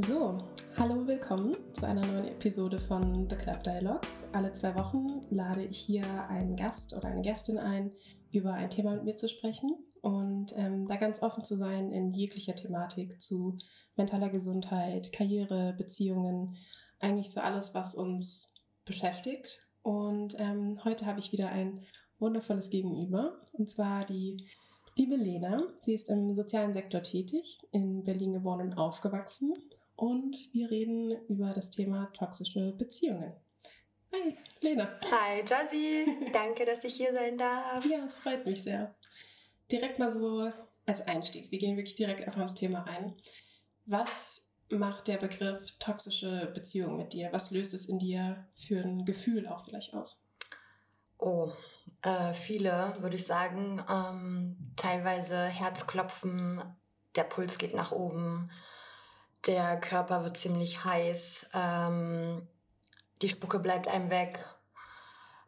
So, hallo, willkommen zu einer neuen Episode von The Club Dialogues. Alle zwei Wochen lade ich hier einen Gast oder eine Gästin ein, über ein Thema mit mir zu sprechen und ähm, da ganz offen zu sein in jeglicher Thematik zu mentaler Gesundheit, Karriere, Beziehungen, eigentlich so alles, was uns beschäftigt. Und ähm, heute habe ich wieder ein wundervolles Gegenüber und zwar die liebe Lena. Sie ist im sozialen Sektor tätig, in Berlin geboren und aufgewachsen und wir reden über das Thema toxische Beziehungen. Hi, Lena. Hi, Jazzy. Danke, dass ich hier sein darf. Ja, es freut mich sehr. Direkt mal so als Einstieg. Wir gehen wirklich direkt einfach ins Thema rein. Was macht der Begriff toxische Beziehung mit dir? Was löst es in dir für ein Gefühl auch vielleicht aus? Oh, äh, viele würde ich sagen. Ähm, teilweise Herzklopfen, der Puls geht nach oben der Körper wird ziemlich heiß, ähm, die Spucke bleibt einem weg.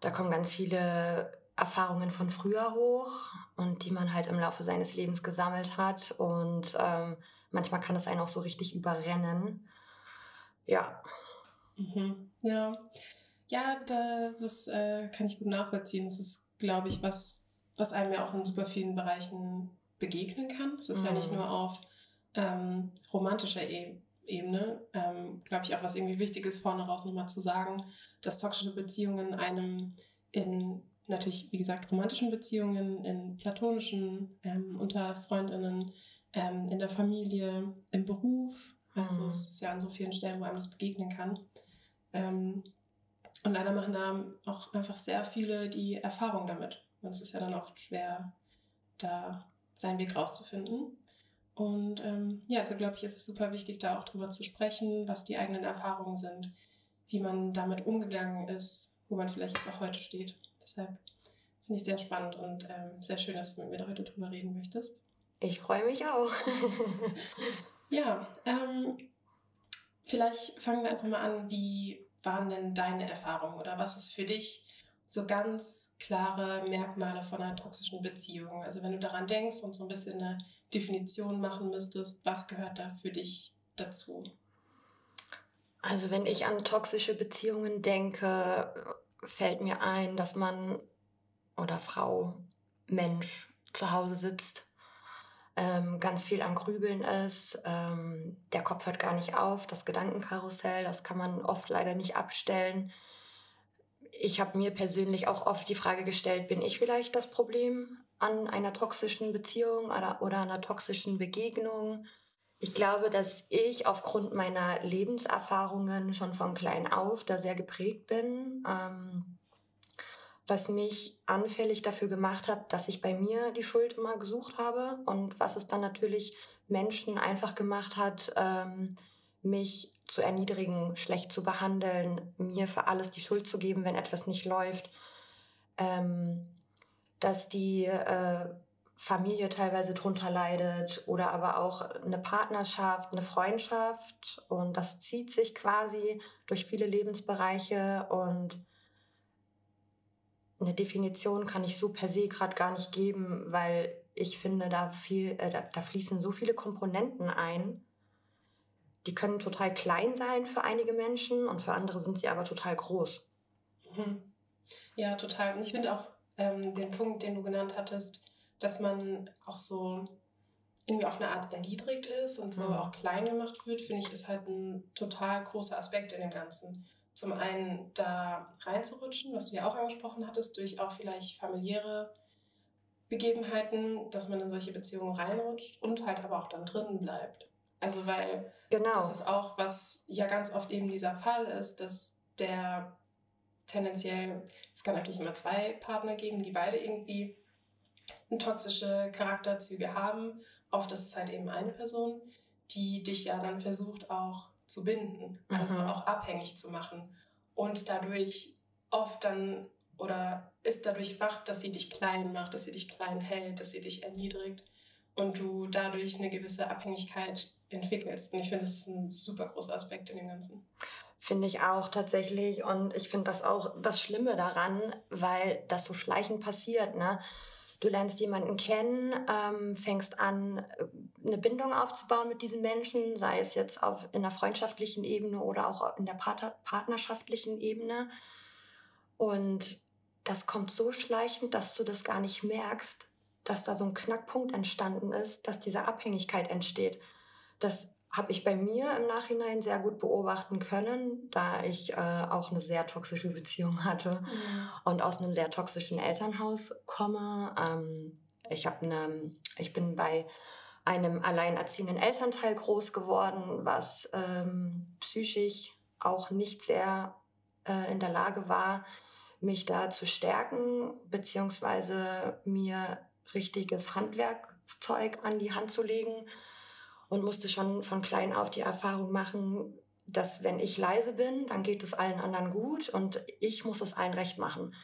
Da kommen ganz viele Erfahrungen von früher hoch und die man halt im Laufe seines Lebens gesammelt hat. Und ähm, manchmal kann es einen auch so richtig überrennen. Ja. Mhm. Ja. Ja, da, das äh, kann ich gut nachvollziehen. Das ist, glaube ich, was, was einem ja auch in super vielen Bereichen begegnen kann. Es ist mhm. ja nicht mhm. nur auf ähm, romantischer e Ebene, ähm, glaube ich, auch was irgendwie wichtig ist, vorne raus nochmal zu sagen, dass toxische Beziehungen einem in natürlich, wie gesagt, romantischen Beziehungen, in platonischen, ähm, unter Freundinnen, ähm, in der Familie, im Beruf, also mhm. es ist ja an so vielen Stellen, wo einem das begegnen kann. Ähm, und leider machen da auch einfach sehr viele die Erfahrung damit. Und es ist ja dann oft schwer, da seinen Weg rauszufinden. Und ähm, ja, also glaube ich, ist es super wichtig, da auch drüber zu sprechen, was die eigenen Erfahrungen sind, wie man damit umgegangen ist, wo man vielleicht jetzt auch heute steht. Deshalb finde ich sehr spannend und ähm, sehr schön, dass du mit mir da heute drüber reden möchtest. Ich freue mich auch. ja, ähm, vielleicht fangen wir einfach mal an. Wie waren denn deine Erfahrungen oder was ist für dich so ganz klare Merkmale von einer toxischen Beziehung? Also wenn du daran denkst und so ein bisschen eine Definition machen müsstest, was gehört da für dich dazu? Also wenn ich an toxische Beziehungen denke, fällt mir ein, dass man oder Frau, Mensch zu Hause sitzt, ähm, ganz viel am Grübeln ist, ähm, der Kopf hört gar nicht auf, das Gedankenkarussell, das kann man oft leider nicht abstellen. Ich habe mir persönlich auch oft die Frage gestellt, bin ich vielleicht das Problem? An einer toxischen Beziehung oder, oder einer toxischen Begegnung. Ich glaube, dass ich aufgrund meiner Lebenserfahrungen schon von klein auf da sehr geprägt bin, ähm, was mich anfällig dafür gemacht hat, dass ich bei mir die Schuld immer gesucht habe und was es dann natürlich Menschen einfach gemacht hat, ähm, mich zu erniedrigen, schlecht zu behandeln, mir für alles die Schuld zu geben, wenn etwas nicht läuft. Ähm, dass die äh, Familie teilweise drunter leidet oder aber auch eine Partnerschaft, eine Freundschaft und das zieht sich quasi durch viele Lebensbereiche und eine Definition kann ich so per se gerade gar nicht geben, weil ich finde, da viel, äh, da, da fließen so viele Komponenten ein. Die können total klein sein für einige Menschen und für andere sind sie aber total groß. Mhm. Ja, total. Und ich finde auch, ähm, den Punkt, den du genannt hattest, dass man auch so irgendwie auf eine Art erniedrigt ist und so mhm. auch klein gemacht wird, finde ich, ist halt ein total großer Aspekt in dem Ganzen. Zum einen da reinzurutschen, was du ja auch angesprochen hattest, durch auch vielleicht familiäre Begebenheiten, dass man in solche Beziehungen reinrutscht und halt aber auch dann drinnen bleibt. Also weil genau. das ist auch, was ja ganz oft eben dieser Fall ist, dass der tendenziell, es kann natürlich immer zwei Partner geben, die beide irgendwie toxische Charakterzüge haben. Oft ist es halt eben eine Person, die dich ja dann versucht auch zu binden, also mhm. auch abhängig zu machen und dadurch oft dann oder ist dadurch wach, dass sie dich klein macht, dass sie dich klein hält, dass sie dich erniedrigt und du dadurch eine gewisse Abhängigkeit entwickelst. Und ich finde, das ist ein super großer Aspekt in dem Ganzen. Finde ich auch tatsächlich. Und ich finde das auch das Schlimme daran, weil das so schleichend passiert. Ne? Du lernst jemanden kennen, ähm, fängst an, eine Bindung aufzubauen mit diesen Menschen, sei es jetzt auf, in der freundschaftlichen Ebene oder auch in der Partner, partnerschaftlichen Ebene. Und das kommt so schleichend, dass du das gar nicht merkst, dass da so ein Knackpunkt entstanden ist, dass diese Abhängigkeit entsteht. Das habe ich bei mir im Nachhinein sehr gut beobachten können, da ich äh, auch eine sehr toxische Beziehung hatte mhm. und aus einem sehr toxischen Elternhaus komme. Ähm, ich habe eine, ich bin bei einem alleinerziehenden Elternteil groß geworden, was ähm, psychisch auch nicht sehr äh, in der Lage war, mich da zu stärken, beziehungsweise mir richtiges Handwerkzeug an die Hand zu legen und musste schon von klein auf die Erfahrung machen, dass wenn ich leise bin, dann geht es allen anderen gut und ich muss es allen recht machen.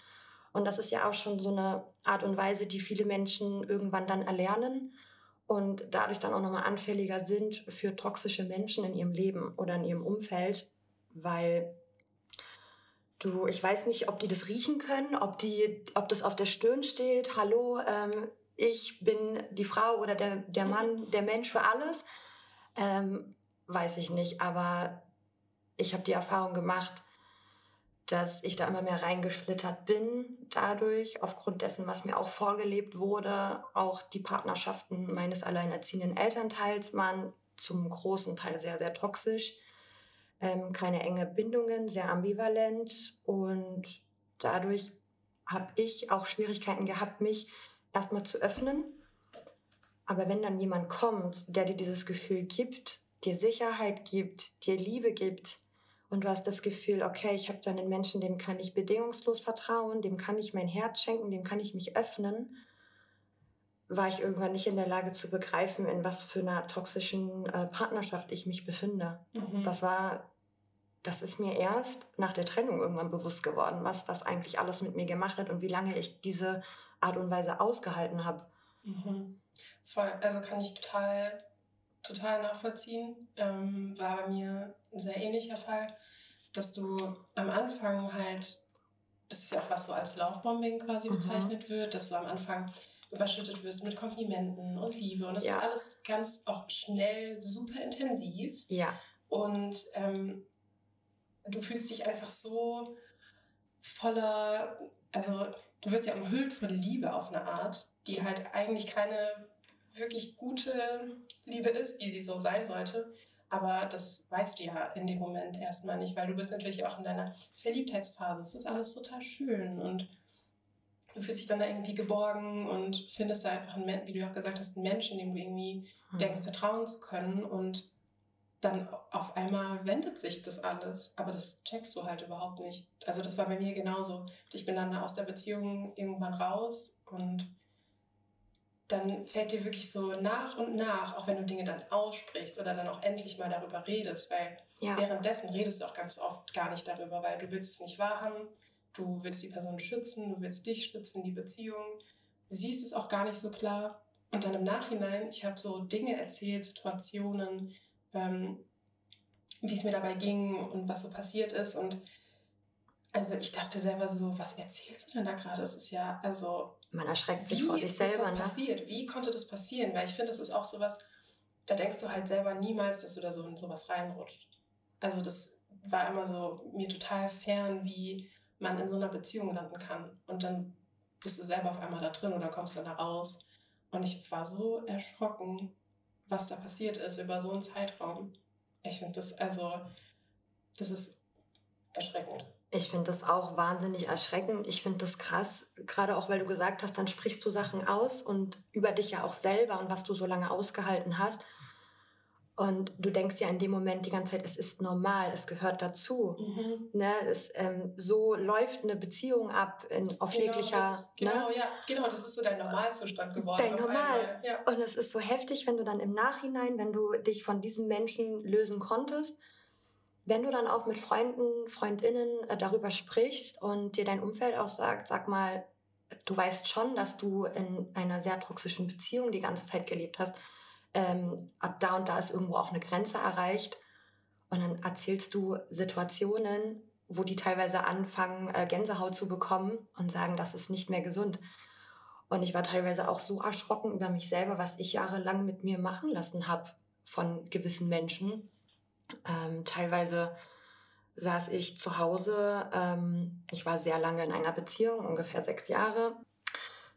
Und das ist ja auch schon so eine Art und Weise, die viele Menschen irgendwann dann erlernen und dadurch dann auch nochmal anfälliger sind für toxische Menschen in ihrem Leben oder in ihrem Umfeld, weil du, ich weiß nicht, ob die das riechen können, ob die, ob das auf der Stirn steht, hallo, ähm, ich bin die Frau oder der, der Mann, der Mensch für alles, ähm, weiß ich nicht. Aber ich habe die Erfahrung gemacht, dass ich da immer mehr reingeschlittert bin dadurch, aufgrund dessen, was mir auch vorgelebt wurde. Auch die Partnerschaften meines alleinerziehenden Elternteils waren zum großen Teil sehr, sehr toxisch. Ähm, keine enge Bindungen, sehr ambivalent und dadurch habe ich auch Schwierigkeiten gehabt, mich erstmal zu öffnen. Aber wenn dann jemand kommt, der dir dieses Gefühl gibt, dir Sicherheit gibt, dir Liebe gibt und du hast das Gefühl, okay, ich habe da einen Menschen, dem kann ich bedingungslos vertrauen, dem kann ich mein Herz schenken, dem kann ich mich öffnen, war ich irgendwann nicht in der Lage zu begreifen, in was für einer toxischen äh, Partnerschaft ich mich befinde. Mhm. Das war, das ist mir erst nach der Trennung irgendwann bewusst geworden, was das eigentlich alles mit mir gemacht hat und wie lange ich diese Art und Weise ausgehalten habe. Mhm. Voll, also kann ich total, total nachvollziehen. Ähm, war bei mir ein sehr ähnlicher Fall, dass du am Anfang halt, das ist ja auch was so als Laufbombing quasi mhm. bezeichnet wird, dass du am Anfang überschüttet wirst mit Komplimenten und Liebe. Und das ja. ist alles ganz auch schnell super intensiv. Ja. Und ähm, du fühlst dich einfach so voller, also du wirst ja umhüllt von Liebe auf eine Art, die halt eigentlich keine wirklich gute Liebe ist, wie sie so sein sollte. Aber das weißt du ja in dem Moment erstmal nicht, weil du bist natürlich auch in deiner Verliebtheitsphase. Es ist alles total schön und du fühlst dich dann da irgendwie geborgen und findest da einfach einen, wie du auch gesagt hast, einen Menschen, dem du irgendwie mhm. denkst, vertrauen zu können. Und dann auf einmal wendet sich das alles, aber das checkst du halt überhaupt nicht. Also das war bei mir genauso. Ich bin dann aus der Beziehung irgendwann raus und dann fällt dir wirklich so nach und nach, auch wenn du Dinge dann aussprichst oder dann auch endlich mal darüber redest, weil ja. währenddessen redest du auch ganz oft gar nicht darüber, weil du willst es nicht wahrhaben, du willst die Person schützen, du willst dich schützen, die Beziehung, siehst es auch gar nicht so klar. Und dann im Nachhinein, ich habe so Dinge erzählt, Situationen, ähm, wie es mir dabei ging und was so passiert ist. Und also ich dachte selber so, was erzählst du denn da gerade? Es ist ja, also. Man erschreckt sich vor sich selber. Wie ist das ne? passiert? Wie konnte das passieren? Weil ich finde, das ist auch sowas, da denkst du halt selber niemals, dass du da so in sowas reinrutscht. Also das war immer so mir total fern, wie man in so einer Beziehung landen kann. Und dann bist du selber auf einmal da drin oder kommst dann da raus. Und ich war so erschrocken, was da passiert ist über so einen Zeitraum. Ich finde das, also, das ist erschreckend. Ich finde das auch wahnsinnig erschreckend. Ich finde das krass, gerade auch weil du gesagt hast, dann sprichst du Sachen aus und über dich ja auch selber und was du so lange ausgehalten hast. Und du denkst ja in dem Moment die ganze Zeit, es ist normal, es gehört dazu. Mhm. Ne, es, ähm, so läuft eine Beziehung ab in, auf genau jeglicher. Das, ne? genau, ja, genau, das ist so dein Normalzustand geworden. Dein Normal. Ja. Und es ist so heftig, wenn du dann im Nachhinein, wenn du dich von diesem Menschen lösen konntest, wenn du dann auch mit Freunden, Freundinnen äh, darüber sprichst und dir dein Umfeld auch sagt, sag mal, du weißt schon, dass du in einer sehr toxischen Beziehung die ganze Zeit gelebt hast ähm, ab da und da ist irgendwo auch eine Grenze erreicht. Und dann erzählst du Situationen, wo die teilweise anfangen, äh, Gänsehaut zu bekommen und sagen, das ist nicht mehr gesund. Und ich war teilweise auch so erschrocken über mich selber, was ich jahrelang mit mir machen lassen habe von gewissen Menschen. Ähm, teilweise saß ich zu Hause. Ähm, ich war sehr lange in einer Beziehung, ungefähr sechs Jahre.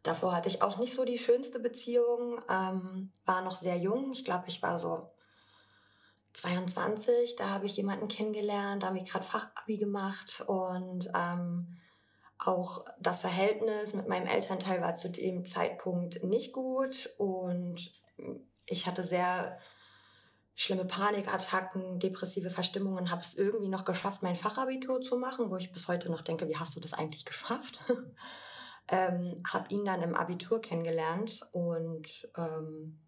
Davor hatte ich auch nicht so die schönste Beziehung, ähm, war noch sehr jung. Ich glaube, ich war so 22. Da habe ich jemanden kennengelernt, da habe ich gerade Fachabi gemacht und ähm, auch das Verhältnis mit meinem Elternteil war zu dem Zeitpunkt nicht gut und ich hatte sehr schlimme Panikattacken, depressive Verstimmungen, habe es irgendwie noch geschafft, mein Fachabitur zu machen, wo ich bis heute noch denke, wie hast du das eigentlich geschafft? ähm, habe ihn dann im Abitur kennengelernt und ähm,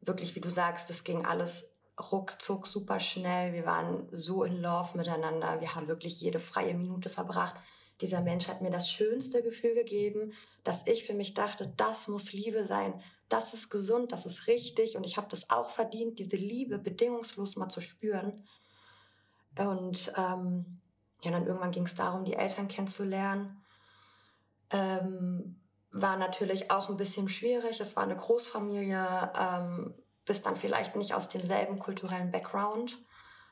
wirklich, wie du sagst, das ging alles ruckzuck super schnell. Wir waren so in Love miteinander. Wir haben wirklich jede freie Minute verbracht dieser Mensch hat mir das schönste Gefühl gegeben, dass ich für mich dachte, das muss Liebe sein, das ist gesund, das ist richtig und ich habe das auch verdient, diese Liebe bedingungslos mal zu spüren. Und ähm, ja, dann irgendwann ging es darum, die Eltern kennenzulernen. Ähm, war natürlich auch ein bisschen schwierig. Es war eine Großfamilie, ähm, bist dann vielleicht nicht aus demselben kulturellen Background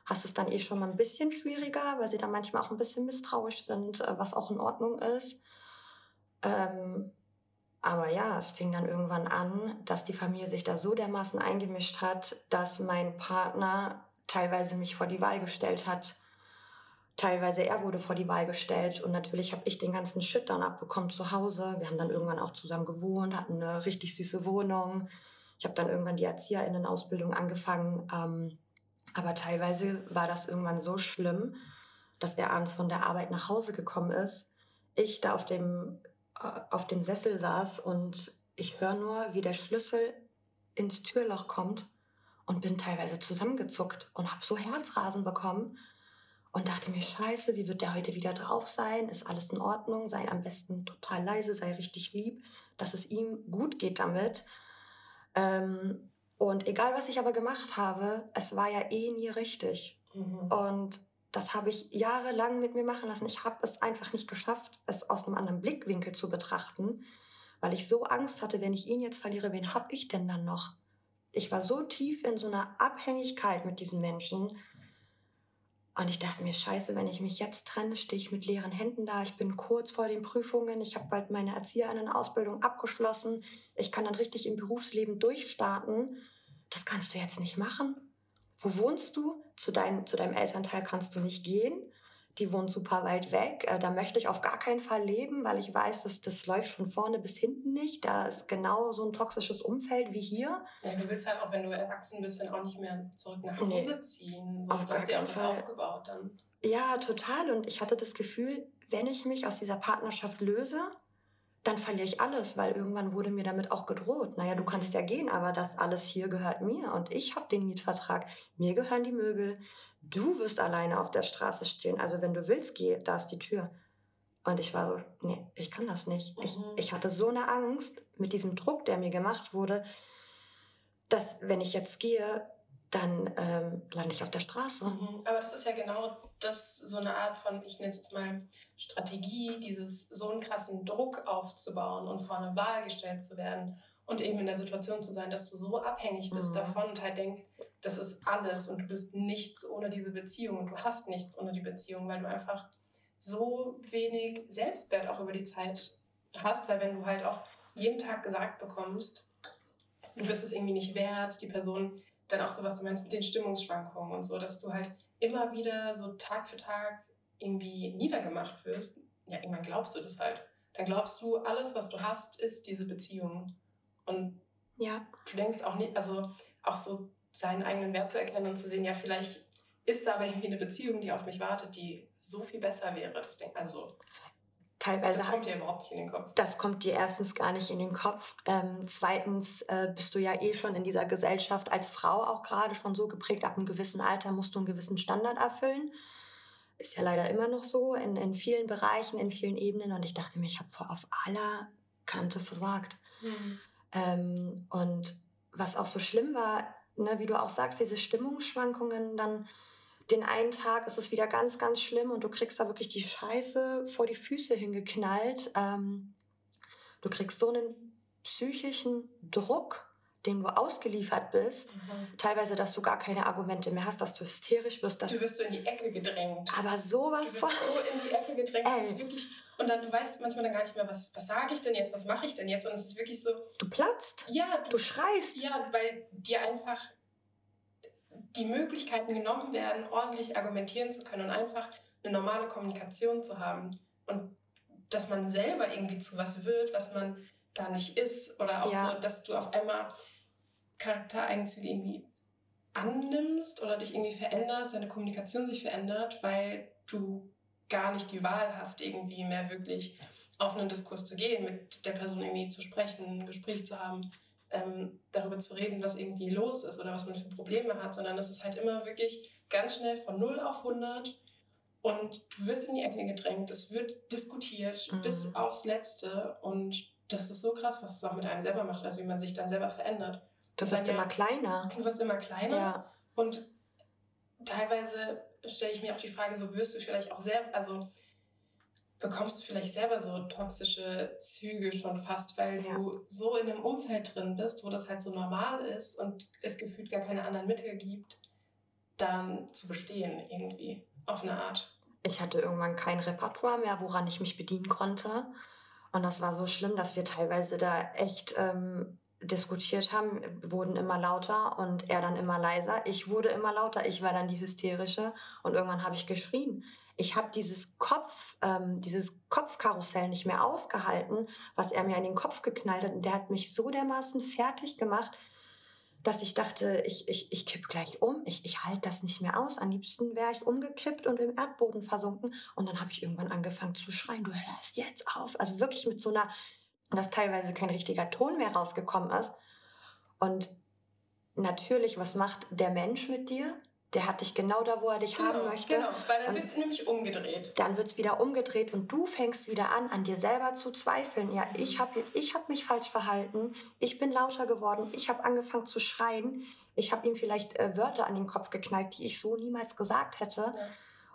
hast es dann eh schon mal ein bisschen schwieriger, weil sie dann manchmal auch ein bisschen misstrauisch sind, äh, was auch in Ordnung ist. Ähm, aber ja, es fing dann irgendwann an, dass die Familie sich da so dermaßen eingemischt hat, dass mein Partner teilweise mich vor die Wahl gestellt hat. Teilweise er wurde vor die Wahl gestellt und natürlich habe ich den ganzen Shit dann abbekommen zu Hause. Wir haben dann irgendwann auch zusammen gewohnt, hatten eine richtig süße Wohnung. Ich habe dann irgendwann die Erzieherinnenausbildung angefangen. Ähm, aber teilweise war das irgendwann so schlimm, dass er abends von der Arbeit nach Hause gekommen ist, ich da auf dem, äh, auf dem Sessel saß und ich höre nur, wie der Schlüssel ins Türloch kommt und bin teilweise zusammengezuckt und habe so Herzrasen bekommen und dachte mir, scheiße, wie wird der heute wieder drauf sein? Ist alles in Ordnung? Sei am besten total leise, sei richtig lieb, dass es ihm gut geht damit. Ähm, und egal, was ich aber gemacht habe, es war ja eh nie richtig. Mhm. Und das habe ich jahrelang mit mir machen lassen. Ich habe es einfach nicht geschafft, es aus einem anderen Blickwinkel zu betrachten, weil ich so Angst hatte, wenn ich ihn jetzt verliere, wen habe ich denn dann noch? Ich war so tief in so einer Abhängigkeit mit diesen Menschen, und ich dachte mir, scheiße, wenn ich mich jetzt trenne, stehe ich mit leeren Händen da. Ich bin kurz vor den Prüfungen. Ich habe bald meine Erzieherinnenausbildung abgeschlossen. Ich kann dann richtig im Berufsleben durchstarten. Das kannst du jetzt nicht machen. Wo wohnst du? Zu, dein, zu deinem Elternteil kannst du nicht gehen die wohnt super weit weg. Äh, da möchte ich auf gar keinen Fall leben, weil ich weiß, dass das läuft von vorne bis hinten nicht. Da ist genau so ein toxisches Umfeld wie hier. Ja, du willst halt auch, wenn du erwachsen bist, dann auch nicht mehr zurück nach Hause nee, ziehen. So, auf du hast ja auch was aufgebaut dann. Ja, total. Und ich hatte das Gefühl, wenn ich mich aus dieser Partnerschaft löse, dann verliere ich alles, weil irgendwann wurde mir damit auch gedroht. Naja, du kannst ja gehen, aber das alles hier gehört mir und ich habe den Mietvertrag. Mir gehören die Möbel. Du wirst alleine auf der Straße stehen. Also wenn du willst, geh, da ist die Tür. Und ich war so, nee, ich kann das nicht. Mhm. Ich, ich hatte so eine Angst mit diesem Druck, der mir gemacht wurde, dass wenn ich jetzt gehe, dann ähm, lande ich auf der Straße. Mhm. Aber das ist ja genau das, so eine Art von, ich nenne es jetzt mal Strategie, dieses so einen krassen Druck aufzubauen und vor eine Wahl gestellt zu werden und eben in der Situation zu sein, dass du so abhängig bist mhm. davon und halt denkst, das ist alles und du bist nichts ohne diese Beziehung und du hast nichts ohne die Beziehung, weil du einfach so wenig Selbstwert auch über die Zeit hast, weil wenn du halt auch jeden Tag gesagt bekommst, du bist es irgendwie nicht wert, die Person dann auch so, was du meinst mit den Stimmungsschwankungen und so, dass du halt immer wieder so Tag für Tag irgendwie niedergemacht wirst. Ja, irgendwann glaubst du das halt. Dann glaubst du, alles, was du hast, ist diese Beziehung. Und ja. du denkst auch nicht, also auch so seinen eigenen Wert zu erkennen und zu sehen, ja, vielleicht ist da aber irgendwie eine Beziehung, die auf mich wartet, die so viel besser wäre. Das denk, also teilweise. Das kommt dir überhaupt nicht in den Kopf. Das kommt dir erstens gar nicht in den Kopf. Ähm, zweitens äh, bist du ja eh schon in dieser Gesellschaft als Frau auch gerade schon so geprägt. Ab einem gewissen Alter musst du einen gewissen Standard erfüllen. Ist ja leider immer noch so in, in vielen Bereichen, in vielen Ebenen. Und ich dachte mir, ich habe vor auf aller Kante versagt. Mhm. Ähm, und was auch so schlimm war, ne, wie du auch sagst, diese Stimmungsschwankungen dann den einen Tag ist es wieder ganz, ganz schlimm und du kriegst da wirklich die Scheiße vor die Füße hingeknallt. Ähm, du kriegst so einen psychischen Druck, den du ausgeliefert bist, mhm. teilweise, dass du gar keine Argumente mehr hast, dass du hysterisch wirst. Dass du wirst so in die Ecke gedrängt. Aber sowas Du wirst so in die Ecke gedrängt, das ist wirklich... Und dann, du weißt manchmal dann gar nicht mehr, was, was sage ich denn jetzt, was mache ich denn jetzt? Und es ist wirklich so... Du platzt. Ja. Du, du schreist. Ja, weil dir einfach die Möglichkeiten genommen werden, ordentlich argumentieren zu können und einfach eine normale Kommunikation zu haben. Und dass man selber irgendwie zu was wird, was man gar nicht ist. Oder auch ja. so, dass du auf einmal Charaktereigenzüge irgendwie annimmst oder dich irgendwie veränderst, deine Kommunikation sich verändert, weil du gar nicht die Wahl hast, irgendwie mehr wirklich auf einen Diskurs zu gehen, mit der Person irgendwie zu sprechen, ein Gespräch zu haben, ähm, darüber zu reden, was irgendwie los ist oder was man für Probleme hat, sondern es ist halt immer wirklich ganz schnell von 0 auf 100 und du wirst in die Ecke gedrängt, es wird diskutiert mhm. bis aufs Letzte und das ist so krass, was es auch mit einem selber macht, also wie man sich dann selber verändert. Du wirst immer kleiner. Du wirst immer kleiner. Ja. Und teilweise stelle ich mir auch die Frage, so wirst du vielleicht auch selber, also bekommst du vielleicht selber so toxische Züge schon fast, weil ja. du so in einem Umfeld drin bist, wo das halt so normal ist und es gefühlt gar keine anderen Mittel gibt, dann zu bestehen irgendwie auf eine Art. Ich hatte irgendwann kein Repertoire mehr, woran ich mich bedienen konnte. Und das war so schlimm, dass wir teilweise da echt ähm, diskutiert haben, wurden immer lauter und er dann immer leiser. Ich wurde immer lauter, ich war dann die hysterische und irgendwann habe ich geschrien. Ich habe dieses Kopf, ähm, dieses Kopfkarussell nicht mehr ausgehalten, was er mir in den Kopf geknallt hat. Und der hat mich so dermaßen fertig gemacht, dass ich dachte, ich, ich, ich kipp gleich um, ich, ich halte das nicht mehr aus. Am liebsten wäre ich umgekippt und im Erdboden versunken. Und dann habe ich irgendwann angefangen zu schreien, du hörst jetzt auf. Also wirklich mit so einer, dass teilweise kein richtiger Ton mehr rausgekommen ist. Und natürlich, was macht der Mensch mit dir? der hat dich genau da, wo er dich genau, haben möchte. Genau, weil dann wird es nämlich umgedreht. Dann wird es wieder umgedreht und du fängst wieder an, an dir selber zu zweifeln. Ja, ich habe hab mich falsch verhalten, ich bin lauter geworden, ich habe angefangen zu schreien, ich habe ihm vielleicht äh, Wörter an den Kopf geknallt, die ich so niemals gesagt hätte. Ja.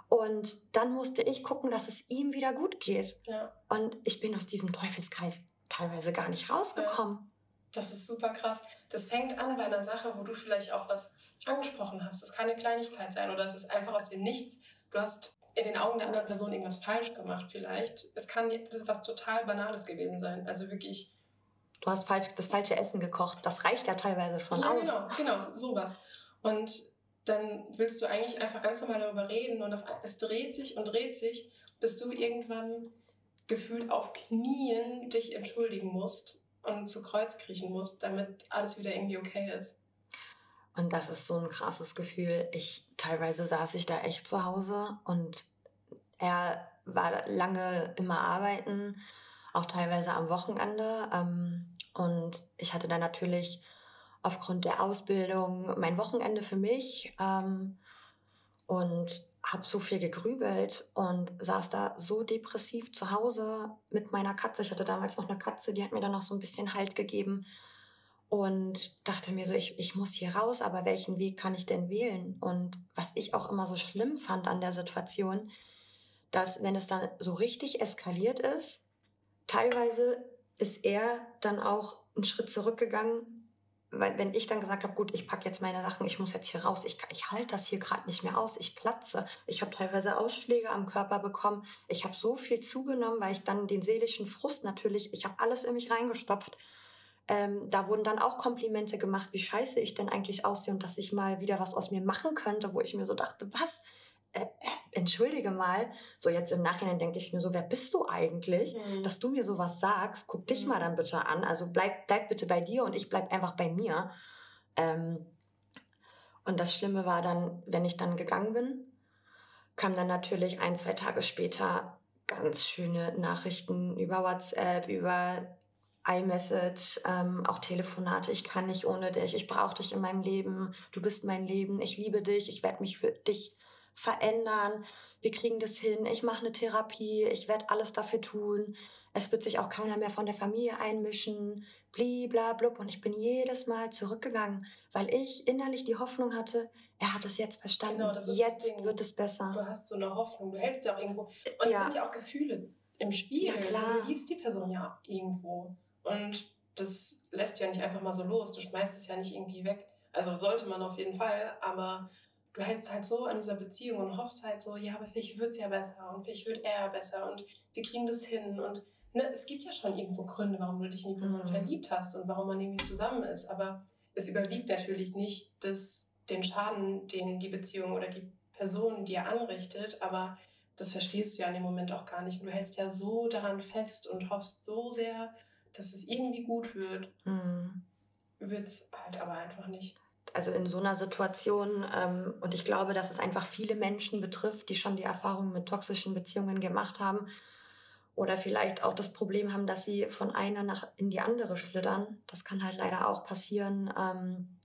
Und dann musste ich gucken, dass es ihm wieder gut geht. Ja. Und ich bin aus diesem Teufelskreis teilweise gar nicht rausgekommen. Ja. Das ist super krass. Das fängt an bei einer Sache, wo du vielleicht auch was angesprochen hast. Das kann eine Kleinigkeit sein oder es ist einfach aus dem Nichts. Du hast in den Augen der anderen Person irgendwas falsch gemacht vielleicht. Es kann was total Banales gewesen sein. Also wirklich. Du hast falsch, das falsche Essen gekocht. Das reicht ja teilweise schon ja, aus. Genau, genau, sowas. Und dann willst du eigentlich einfach ganz normal darüber reden und auf, es dreht sich und dreht sich, bis du irgendwann gefühlt auf Knien dich entschuldigen musst und zu Kreuz kriechen musst, damit alles wieder irgendwie okay ist. Und das ist so ein krasses Gefühl. Ich teilweise saß ich da echt zu Hause und er war lange immer arbeiten, auch teilweise am Wochenende. Ähm, und ich hatte dann natürlich aufgrund der Ausbildung mein Wochenende für mich ähm, und habe so viel gegrübelt und saß da so depressiv zu Hause mit meiner Katze. Ich hatte damals noch eine Katze, die hat mir dann noch so ein bisschen Halt gegeben und dachte mir so, ich, ich muss hier raus, aber welchen Weg kann ich denn wählen? Und was ich auch immer so schlimm fand an der Situation, dass wenn es dann so richtig eskaliert ist, teilweise ist er dann auch einen Schritt zurückgegangen, weil wenn ich dann gesagt habe, gut, ich packe jetzt meine Sachen, ich muss jetzt hier raus, ich, ich halte das hier gerade nicht mehr aus, ich platze. Ich habe teilweise Ausschläge am Körper bekommen. Ich habe so viel zugenommen, weil ich dann den seelischen Frust natürlich, ich habe alles in mich reingestopft ähm, da wurden dann auch Komplimente gemacht, wie scheiße ich denn eigentlich aussehe und dass ich mal wieder was aus mir machen könnte, wo ich mir so dachte, was? Äh, äh, entschuldige mal, so jetzt im Nachhinein denke ich mir so, wer bist du eigentlich, mhm. dass du mir sowas sagst? Guck dich mhm. mal dann bitte an. Also bleib, bleib bitte bei dir und ich bleib einfach bei mir. Ähm, und das Schlimme war dann, wenn ich dann gegangen bin, kam dann natürlich ein, zwei Tage später ganz schöne Nachrichten über WhatsApp, über iMessage, ähm, auch Telefonate. Ich kann nicht ohne dich. Ich brauche dich in meinem Leben. Du bist mein Leben. Ich liebe dich. Ich werde mich für dich verändern. Wir kriegen das hin. Ich mache eine Therapie. Ich werde alles dafür tun. Es wird sich auch keiner mehr von der Familie einmischen. Bliblablub. Und ich bin jedes Mal zurückgegangen, weil ich innerlich die Hoffnung hatte, er hat es jetzt verstanden. Genau, jetzt wird es besser. Du hast so eine Hoffnung. Du hältst ja auch irgendwo. Und es ja. sind ja auch Gefühle im Spiel. Ja, klar. Also, du liebst die Person ja irgendwo. Und das lässt du ja nicht einfach mal so los. Du schmeißt es ja nicht irgendwie weg. Also sollte man auf jeden Fall, aber du hältst halt so an dieser Beziehung und hoffst halt so, ja, aber vielleicht wird es ja besser und vielleicht wird er besser und wir kriegen das hin. Und ne, es gibt ja schon irgendwo Gründe, warum du dich in die Person mhm. verliebt hast und warum man irgendwie zusammen ist. Aber es überwiegt natürlich nicht das, den Schaden, den die Beziehung oder die Person dir anrichtet, aber das verstehst du ja in dem Moment auch gar nicht. Und du hältst ja so daran fest und hoffst so sehr, dass es irgendwie gut wird. Mhm. Wird es halt aber einfach nicht. Also in so einer Situation, ähm, und ich glaube, dass es einfach viele Menschen betrifft, die schon die Erfahrung mit toxischen Beziehungen gemacht haben oder vielleicht auch das Problem haben, dass sie von einer nach in die andere schlittern. Das kann halt leider auch passieren. Ähm,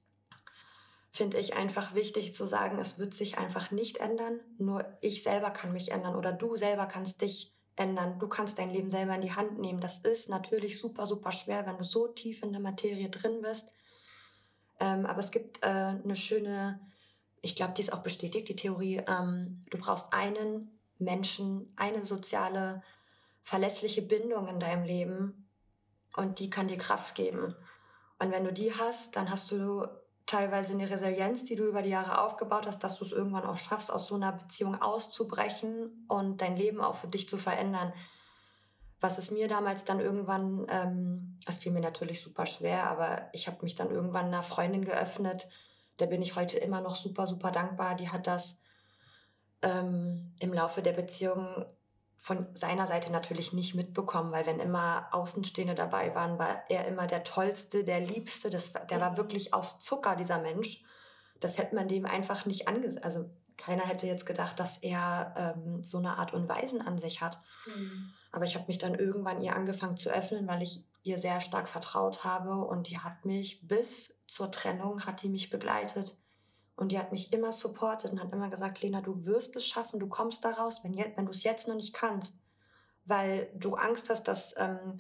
finde ich einfach wichtig zu sagen, es wird sich einfach nicht ändern. Nur ich selber kann mich ändern oder du selber kannst dich ändern. Du kannst dein Leben selber in die Hand nehmen. Das ist natürlich super, super schwer, wenn du so tief in der Materie drin bist. Ähm, aber es gibt äh, eine schöne, ich glaube, die ist auch bestätigt, die Theorie, ähm, du brauchst einen Menschen, eine soziale, verlässliche Bindung in deinem Leben und die kann dir Kraft geben. Und wenn du die hast, dann hast du teilweise eine Resilienz, die du über die Jahre aufgebaut hast, dass du es irgendwann auch schaffst, aus so einer Beziehung auszubrechen und dein Leben auch für dich zu verändern. Was es mir damals dann irgendwann, ähm, es fiel mir natürlich super schwer, aber ich habe mich dann irgendwann einer Freundin geöffnet. Der bin ich heute immer noch super, super dankbar. Die hat das ähm, im Laufe der Beziehung von seiner Seite natürlich nicht mitbekommen, weil wenn immer Außenstehende dabei waren, war er immer der Tollste, der Liebste. Das, der war wirklich aus Zucker, dieser Mensch. Das hätte man dem einfach nicht angesehen. Also keiner hätte jetzt gedacht, dass er ähm, so eine Art und Weisen an sich hat. Mhm. Aber ich habe mich dann irgendwann ihr angefangen zu öffnen, weil ich ihr sehr stark vertraut habe und die hat mich bis zur Trennung, hat die mich begleitet. Und die hat mich immer supportet und hat immer gesagt, Lena, du wirst es schaffen, du kommst da raus, wenn, wenn du es jetzt noch nicht kannst, weil du Angst hast, dass, ähm,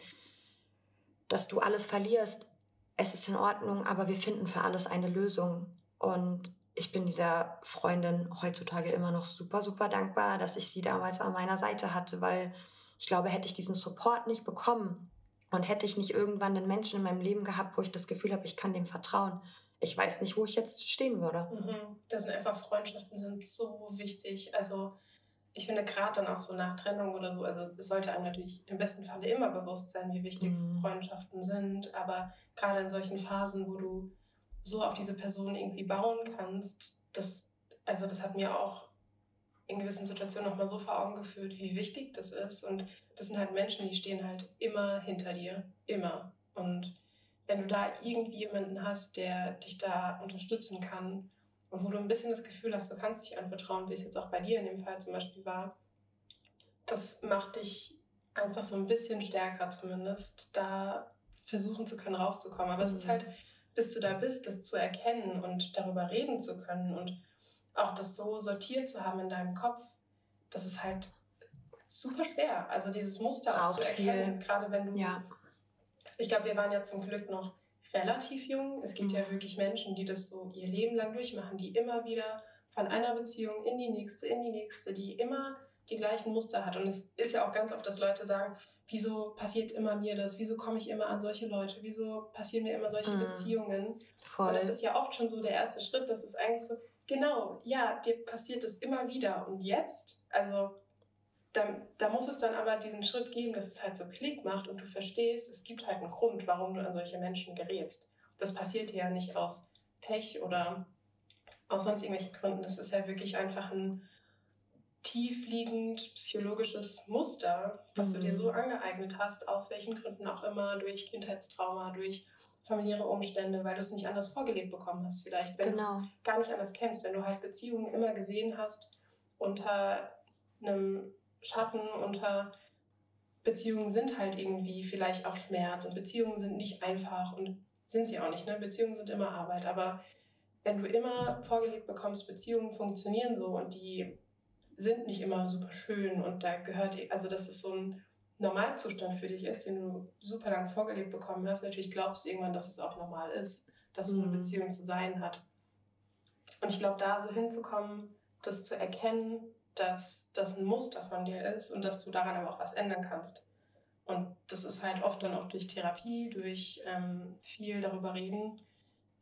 dass du alles verlierst. Es ist in Ordnung, aber wir finden für alles eine Lösung. Und ich bin dieser Freundin heutzutage immer noch super, super dankbar, dass ich sie damals an meiner Seite hatte, weil ich glaube, hätte ich diesen Support nicht bekommen und hätte ich nicht irgendwann einen Menschen in meinem Leben gehabt, wo ich das Gefühl habe, ich kann dem vertrauen, ich weiß nicht, wo ich jetzt stehen würde. Mhm. Das sind einfach Freundschaften sind so wichtig. Also ich finde gerade dann auch so nach Trennung oder so, also es sollte einem natürlich im besten Falle immer bewusst sein, wie wichtig mhm. Freundschaften sind. Aber gerade in solchen Phasen, wo du so auf diese Person irgendwie bauen kannst, das, also das hat mir auch in gewissen Situationen nochmal so vor Augen geführt, wie wichtig das ist. Und das sind halt Menschen, die stehen halt immer hinter dir. Immer. Und wenn du da irgendwie jemanden hast, der dich da unterstützen kann und wo du ein bisschen das Gefühl hast, du kannst dich anvertrauen, wie es jetzt auch bei dir in dem Fall zum Beispiel war, das macht dich einfach so ein bisschen stärker zumindest, da versuchen zu können, rauszukommen. Aber mhm. es ist mhm. halt, bis du da bist, das zu erkennen und darüber reden zu können und auch das so sortiert zu haben in deinem Kopf, das ist halt super schwer. Also dieses Muster auch zu erkennen, viel. gerade wenn du ja ich glaube, wir waren ja zum Glück noch relativ jung. Es gibt mhm. ja wirklich Menschen, die das so ihr Leben lang durchmachen, die immer wieder von einer Beziehung in die nächste, in die nächste, die immer die gleichen Muster hat. Und es ist ja auch ganz oft, dass Leute sagen, wieso passiert immer mir das? Wieso komme ich immer an solche Leute? Wieso passieren mir immer solche mhm. Beziehungen? Voll. Und das ist ja oft schon so der erste Schritt. Das ist eigentlich so, genau, ja, dir passiert es immer wieder. Und jetzt, also da, da muss es dann aber diesen Schritt geben, dass es halt so Klick macht und du verstehst, es gibt halt einen Grund, warum du an solche Menschen gerätst. Das passiert dir ja nicht aus Pech oder aus sonst irgendwelchen Gründen. Das ist ja wirklich einfach ein tiefliegend psychologisches Muster, was mhm. du dir so mhm. angeeignet hast, aus welchen Gründen auch immer, durch Kindheitstrauma, durch familiäre Umstände, weil du es nicht anders vorgelebt bekommen hast, vielleicht, wenn genau. du es gar nicht anders kennst, wenn du halt Beziehungen immer gesehen hast unter einem Schatten unter Beziehungen sind halt irgendwie vielleicht auch Schmerz und Beziehungen sind nicht einfach und sind sie auch nicht. Ne? Beziehungen sind immer Arbeit, aber wenn du immer vorgelebt bekommst, Beziehungen funktionieren so und die sind nicht immer super schön und da gehört, also das ist so ein Normalzustand für dich ist, den du super lang vorgelebt bekommen hast. Natürlich glaubst du irgendwann, dass es auch normal ist, dass so eine mhm. Beziehung zu sein hat. Und ich glaube, da so hinzukommen, das zu erkennen dass das ein Muster von dir ist und dass du daran aber auch was ändern kannst. Und das ist halt oft dann auch durch Therapie, durch ähm, viel darüber reden.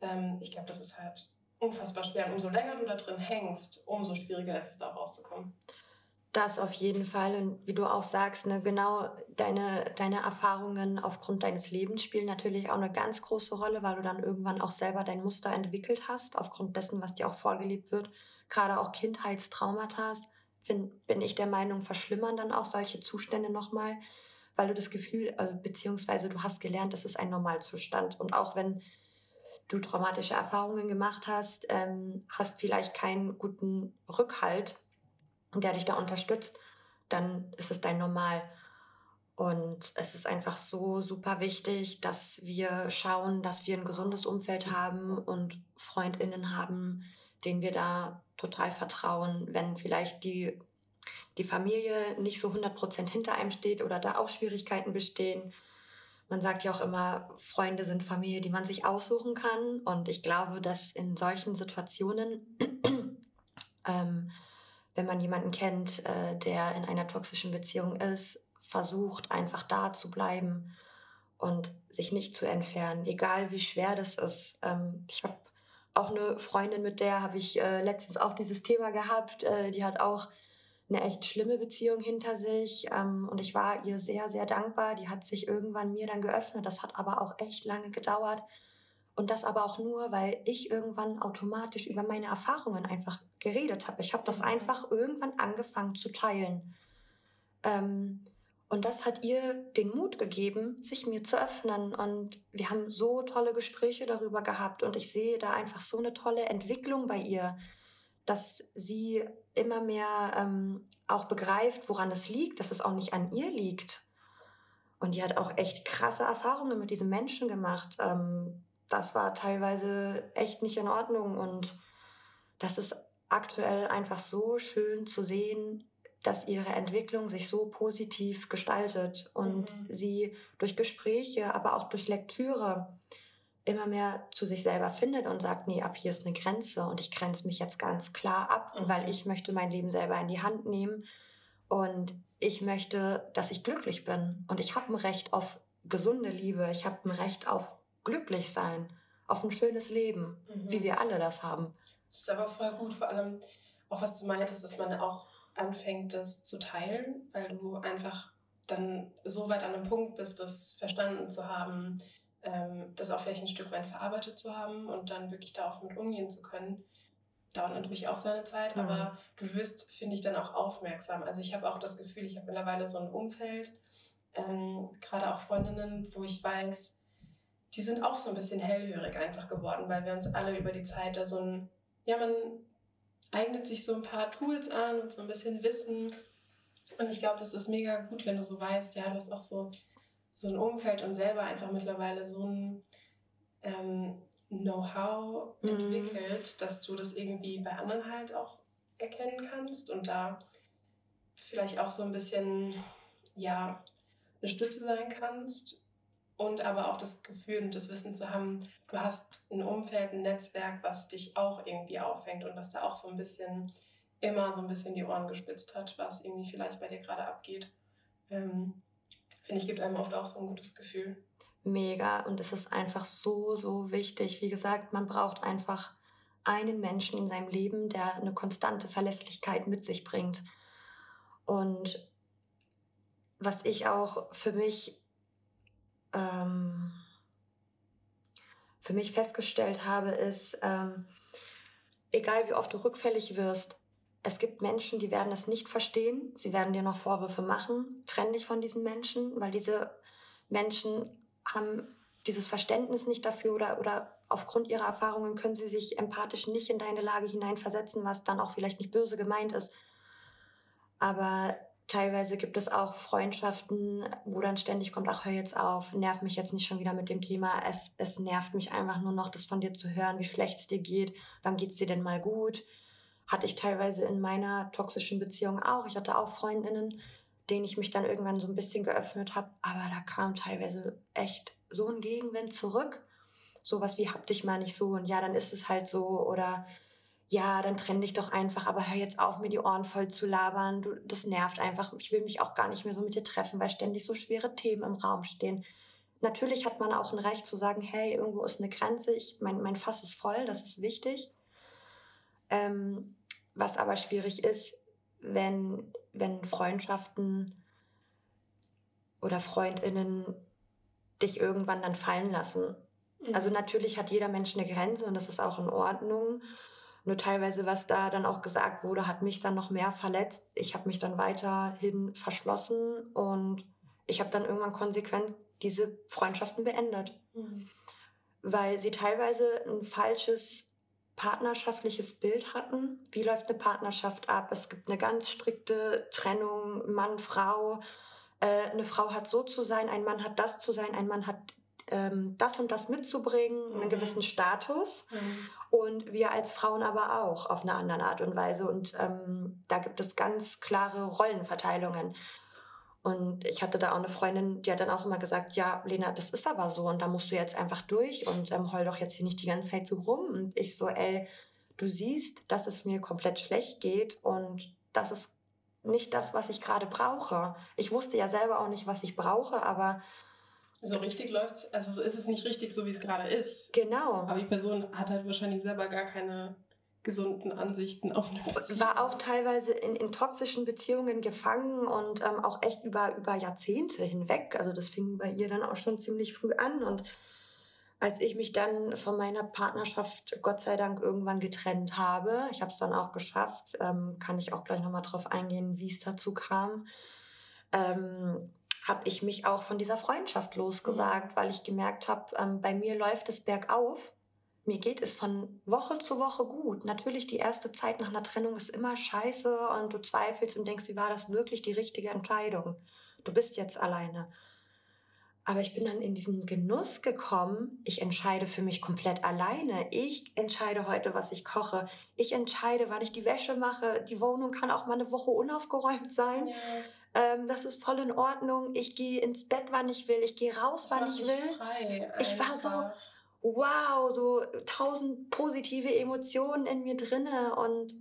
Ähm, ich glaube, das ist halt unfassbar schwer. Und umso länger du da drin hängst, umso schwieriger ist es, da rauszukommen. Das auf jeden Fall. Und wie du auch sagst, ne, genau deine, deine Erfahrungen aufgrund deines Lebens spielen natürlich auch eine ganz große Rolle, weil du dann irgendwann auch selber dein Muster entwickelt hast, aufgrund dessen, was dir auch vorgelebt wird. Gerade auch Kindheitstraumata, find, bin ich der Meinung, verschlimmern dann auch solche Zustände nochmal weil du das Gefühl, also, beziehungsweise du hast gelernt, das ist ein Normalzustand. Und auch wenn du traumatische Erfahrungen gemacht hast, ähm, hast vielleicht keinen guten Rückhalt, der dich da unterstützt, dann ist es dein Normal. Und es ist einfach so super wichtig, dass wir schauen, dass wir ein gesundes Umfeld haben und Freundinnen haben, denen wir da total vertrauen, wenn vielleicht die die Familie nicht so 100% hinter einem steht oder da auch Schwierigkeiten bestehen. Man sagt ja auch immer, Freunde sind Familie, die man sich aussuchen kann. Und ich glaube, dass in solchen Situationen, ähm, wenn man jemanden kennt, äh, der in einer toxischen Beziehung ist, versucht einfach da zu bleiben und sich nicht zu entfernen, egal wie schwer das ist. Ähm, ich habe auch eine Freundin, mit der habe ich äh, letztens auch dieses Thema gehabt. Äh, die hat auch eine echt schlimme Beziehung hinter sich ähm, und ich war ihr sehr, sehr dankbar. Die hat sich irgendwann mir dann geöffnet. Das hat aber auch echt lange gedauert. Und das aber auch nur, weil ich irgendwann automatisch über meine Erfahrungen einfach geredet habe. Ich habe das mhm. einfach irgendwann angefangen zu teilen. Ähm, und das hat ihr den Mut gegeben, sich mir zu öffnen. Und wir haben so tolle Gespräche darüber gehabt. Und ich sehe da einfach so eine tolle Entwicklung bei ihr dass sie immer mehr ähm, auch begreift, woran es liegt, dass es auch nicht an ihr liegt. Und die hat auch echt krasse Erfahrungen mit diesen Menschen gemacht. Ähm, das war teilweise echt nicht in Ordnung. Und das ist aktuell einfach so schön zu sehen, dass ihre Entwicklung sich so positiv gestaltet und mhm. sie durch Gespräche, aber auch durch Lektüre immer mehr zu sich selber findet und sagt, nee, ab hier ist eine Grenze und ich grenze mich jetzt ganz klar ab, mhm. weil ich möchte mein Leben selber in die Hand nehmen und ich möchte, dass ich glücklich bin und ich habe ein Recht auf gesunde Liebe, ich habe ein Recht auf glücklich sein, auf ein schönes Leben, mhm. wie wir alle das haben. Das ist aber voll gut, vor allem auch was du meintest, dass man auch anfängt, das zu teilen, weil du einfach dann so weit an einem Punkt bist, das verstanden zu haben, ähm, das auch vielleicht ein Stück weit verarbeitet zu haben und dann wirklich da auch mit umgehen zu können, dauert natürlich auch seine Zeit, mhm. aber du wirst, finde ich, dann auch aufmerksam. Also ich habe auch das Gefühl, ich habe mittlerweile so ein Umfeld, ähm, gerade auch Freundinnen, wo ich weiß, die sind auch so ein bisschen hellhörig einfach geworden, weil wir uns alle über die Zeit da so ein, ja, man eignet sich so ein paar Tools an und so ein bisschen Wissen. Und ich glaube, das ist mega gut, wenn du so weißt, ja, du hast auch so so ein Umfeld und selber einfach mittlerweile so ein ähm, Know-how mhm. entwickelt, dass du das irgendwie bei anderen halt auch erkennen kannst und da vielleicht auch so ein bisschen, ja, eine Stütze sein kannst und aber auch das Gefühl und das Wissen zu haben, du hast ein Umfeld, ein Netzwerk, was dich auch irgendwie auffängt und was da auch so ein bisschen immer so ein bisschen die Ohren gespitzt hat, was irgendwie vielleicht bei dir gerade abgeht. Ähm, finde ich, gibt einem oft auch so ein gutes Gefühl. Mega. Und es ist einfach so, so wichtig. Wie gesagt, man braucht einfach einen Menschen in seinem Leben, der eine konstante Verlässlichkeit mit sich bringt. Und was ich auch für mich, ähm, für mich festgestellt habe, ist, ähm, egal wie oft du rückfällig wirst, es gibt Menschen, die werden es nicht verstehen. Sie werden dir noch Vorwürfe machen. Trenn dich von diesen Menschen, weil diese Menschen haben dieses Verständnis nicht dafür oder, oder aufgrund ihrer Erfahrungen können sie sich empathisch nicht in deine Lage hineinversetzen, was dann auch vielleicht nicht böse gemeint ist. Aber teilweise gibt es auch Freundschaften, wo dann ständig kommt, ach, hör jetzt auf, nerv mich jetzt nicht schon wieder mit dem Thema. Es, es nervt mich einfach nur noch, das von dir zu hören, wie schlecht es dir geht. Wann geht es dir denn mal gut? hatte ich teilweise in meiner toxischen Beziehung auch. Ich hatte auch Freundinnen, denen ich mich dann irgendwann so ein bisschen geöffnet habe, aber da kam teilweise echt so ein Gegenwind zurück. Sowas wie hab dich mal nicht so und ja, dann ist es halt so oder ja, dann trenn dich doch einfach, aber hör jetzt auf, mir die Ohren voll zu labern. Du, das nervt einfach. Ich will mich auch gar nicht mehr so mit dir treffen, weil ständig so schwere Themen im Raum stehen. Natürlich hat man auch ein Recht zu sagen, hey, irgendwo ist eine Grenze, ich, mein, mein Fass ist voll, das ist wichtig. Ähm, was aber schwierig ist, wenn, wenn Freundschaften oder Freundinnen dich irgendwann dann fallen lassen. Mhm. Also natürlich hat jeder Mensch eine Grenze und das ist auch in Ordnung. Nur teilweise, was da dann auch gesagt wurde, hat mich dann noch mehr verletzt. Ich habe mich dann weiterhin verschlossen und ich habe dann irgendwann konsequent diese Freundschaften beendet. Mhm. Weil sie teilweise ein falsches partnerschaftliches Bild hatten. Wie läuft eine Partnerschaft ab? Es gibt eine ganz strikte Trennung, Mann, Frau. Äh, eine Frau hat so zu sein, ein Mann hat das zu sein, ein Mann hat ähm, das und das mitzubringen, einen mhm. gewissen Status. Mhm. Und wir als Frauen aber auch auf eine andere Art und Weise. Und ähm, da gibt es ganz klare Rollenverteilungen. Und ich hatte da auch eine Freundin, die hat dann auch immer gesagt, ja, Lena, das ist aber so und da musst du jetzt einfach durch und ähm, heul doch jetzt hier nicht die ganze Zeit so rum. Und ich so, ey, du siehst, dass es mir komplett schlecht geht und das ist nicht das, was ich gerade brauche. Ich wusste ja selber auch nicht, was ich brauche, aber so richtig läuft also ist es nicht richtig so, wie es gerade ist. Genau. Aber die Person hat halt wahrscheinlich selber gar keine gesunden Ansichten auf eine Beziehung. War auch teilweise in, in toxischen Beziehungen gefangen und ähm, auch echt über, über Jahrzehnte hinweg. Also das fing bei ihr dann auch schon ziemlich früh an und als ich mich dann von meiner Partnerschaft Gott sei Dank irgendwann getrennt habe, ich habe es dann auch geschafft, ähm, kann ich auch gleich nochmal drauf eingehen, wie es dazu kam, ähm, habe ich mich auch von dieser Freundschaft losgesagt, weil ich gemerkt habe, ähm, bei mir läuft es bergauf. Mir geht es von Woche zu Woche gut. Natürlich, die erste Zeit nach einer Trennung ist immer scheiße und du zweifelst und denkst, wie war das wirklich die richtige Entscheidung? Du bist jetzt alleine. Aber ich bin dann in diesen Genuss gekommen, ich entscheide für mich komplett alleine. Ich entscheide heute, was ich koche. Ich entscheide, wann ich die Wäsche mache. Die Wohnung kann auch mal eine Woche unaufgeräumt sein. Ja. Ähm, das ist voll in Ordnung. Ich gehe ins Bett, wann ich will. Ich gehe raus, das wann ich will. Frei, ich war so, wow, so tausend positive Emotionen in mir drinne. Und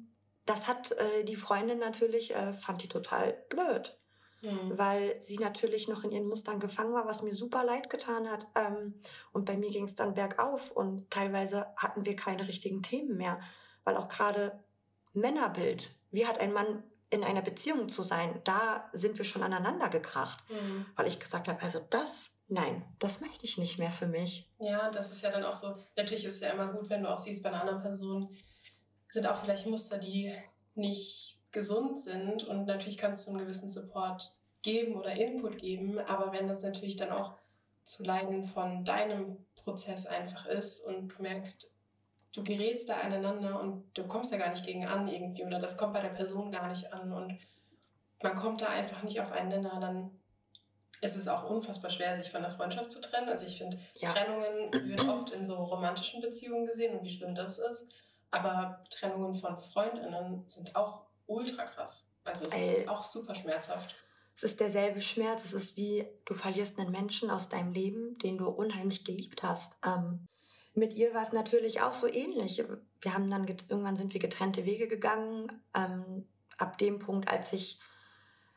das hat äh, die Freundin natürlich, äh, fand die total blöd mhm. weil sie natürlich noch in ihren Mustern gefangen war, was mir super leid getan hat. Ähm, und bei mir ging es dann bergauf und teilweise hatten wir keine richtigen Themen mehr, weil auch gerade Männerbild, wie hat ein Mann in einer Beziehung zu sein, da sind wir schon aneinander gekracht, mhm. weil ich gesagt habe, also das Nein, das möchte ich nicht mehr für mich. Ja, das ist ja dann auch so. Natürlich ist es ja immer gut, wenn du auch siehst, bei einer anderen Person sind auch vielleicht Muster, die nicht gesund sind. Und natürlich kannst du einen gewissen Support geben oder Input geben, aber wenn das natürlich dann auch zu Leiden von deinem Prozess einfach ist und du merkst, du gerätst da aneinander und du kommst da gar nicht gegen an irgendwie oder das kommt bei der Person gar nicht an und man kommt da einfach nicht auf einen Nenner, dann ist es auch unfassbar schwer, sich von der Freundschaft zu trennen. Also ich finde, ja. Trennungen wird oft in so romantischen Beziehungen gesehen und wie schlimm das ist. Aber Trennungen von Freundinnen sind auch ultra krass. Also es Ey. ist auch super schmerzhaft. Es ist derselbe Schmerz. Es ist wie, du verlierst einen Menschen aus deinem Leben, den du unheimlich geliebt hast. Ähm, mit ihr war es natürlich auch so ähnlich. Wir haben dann, irgendwann sind wir getrennte Wege gegangen. Ähm, ab dem Punkt, als ich,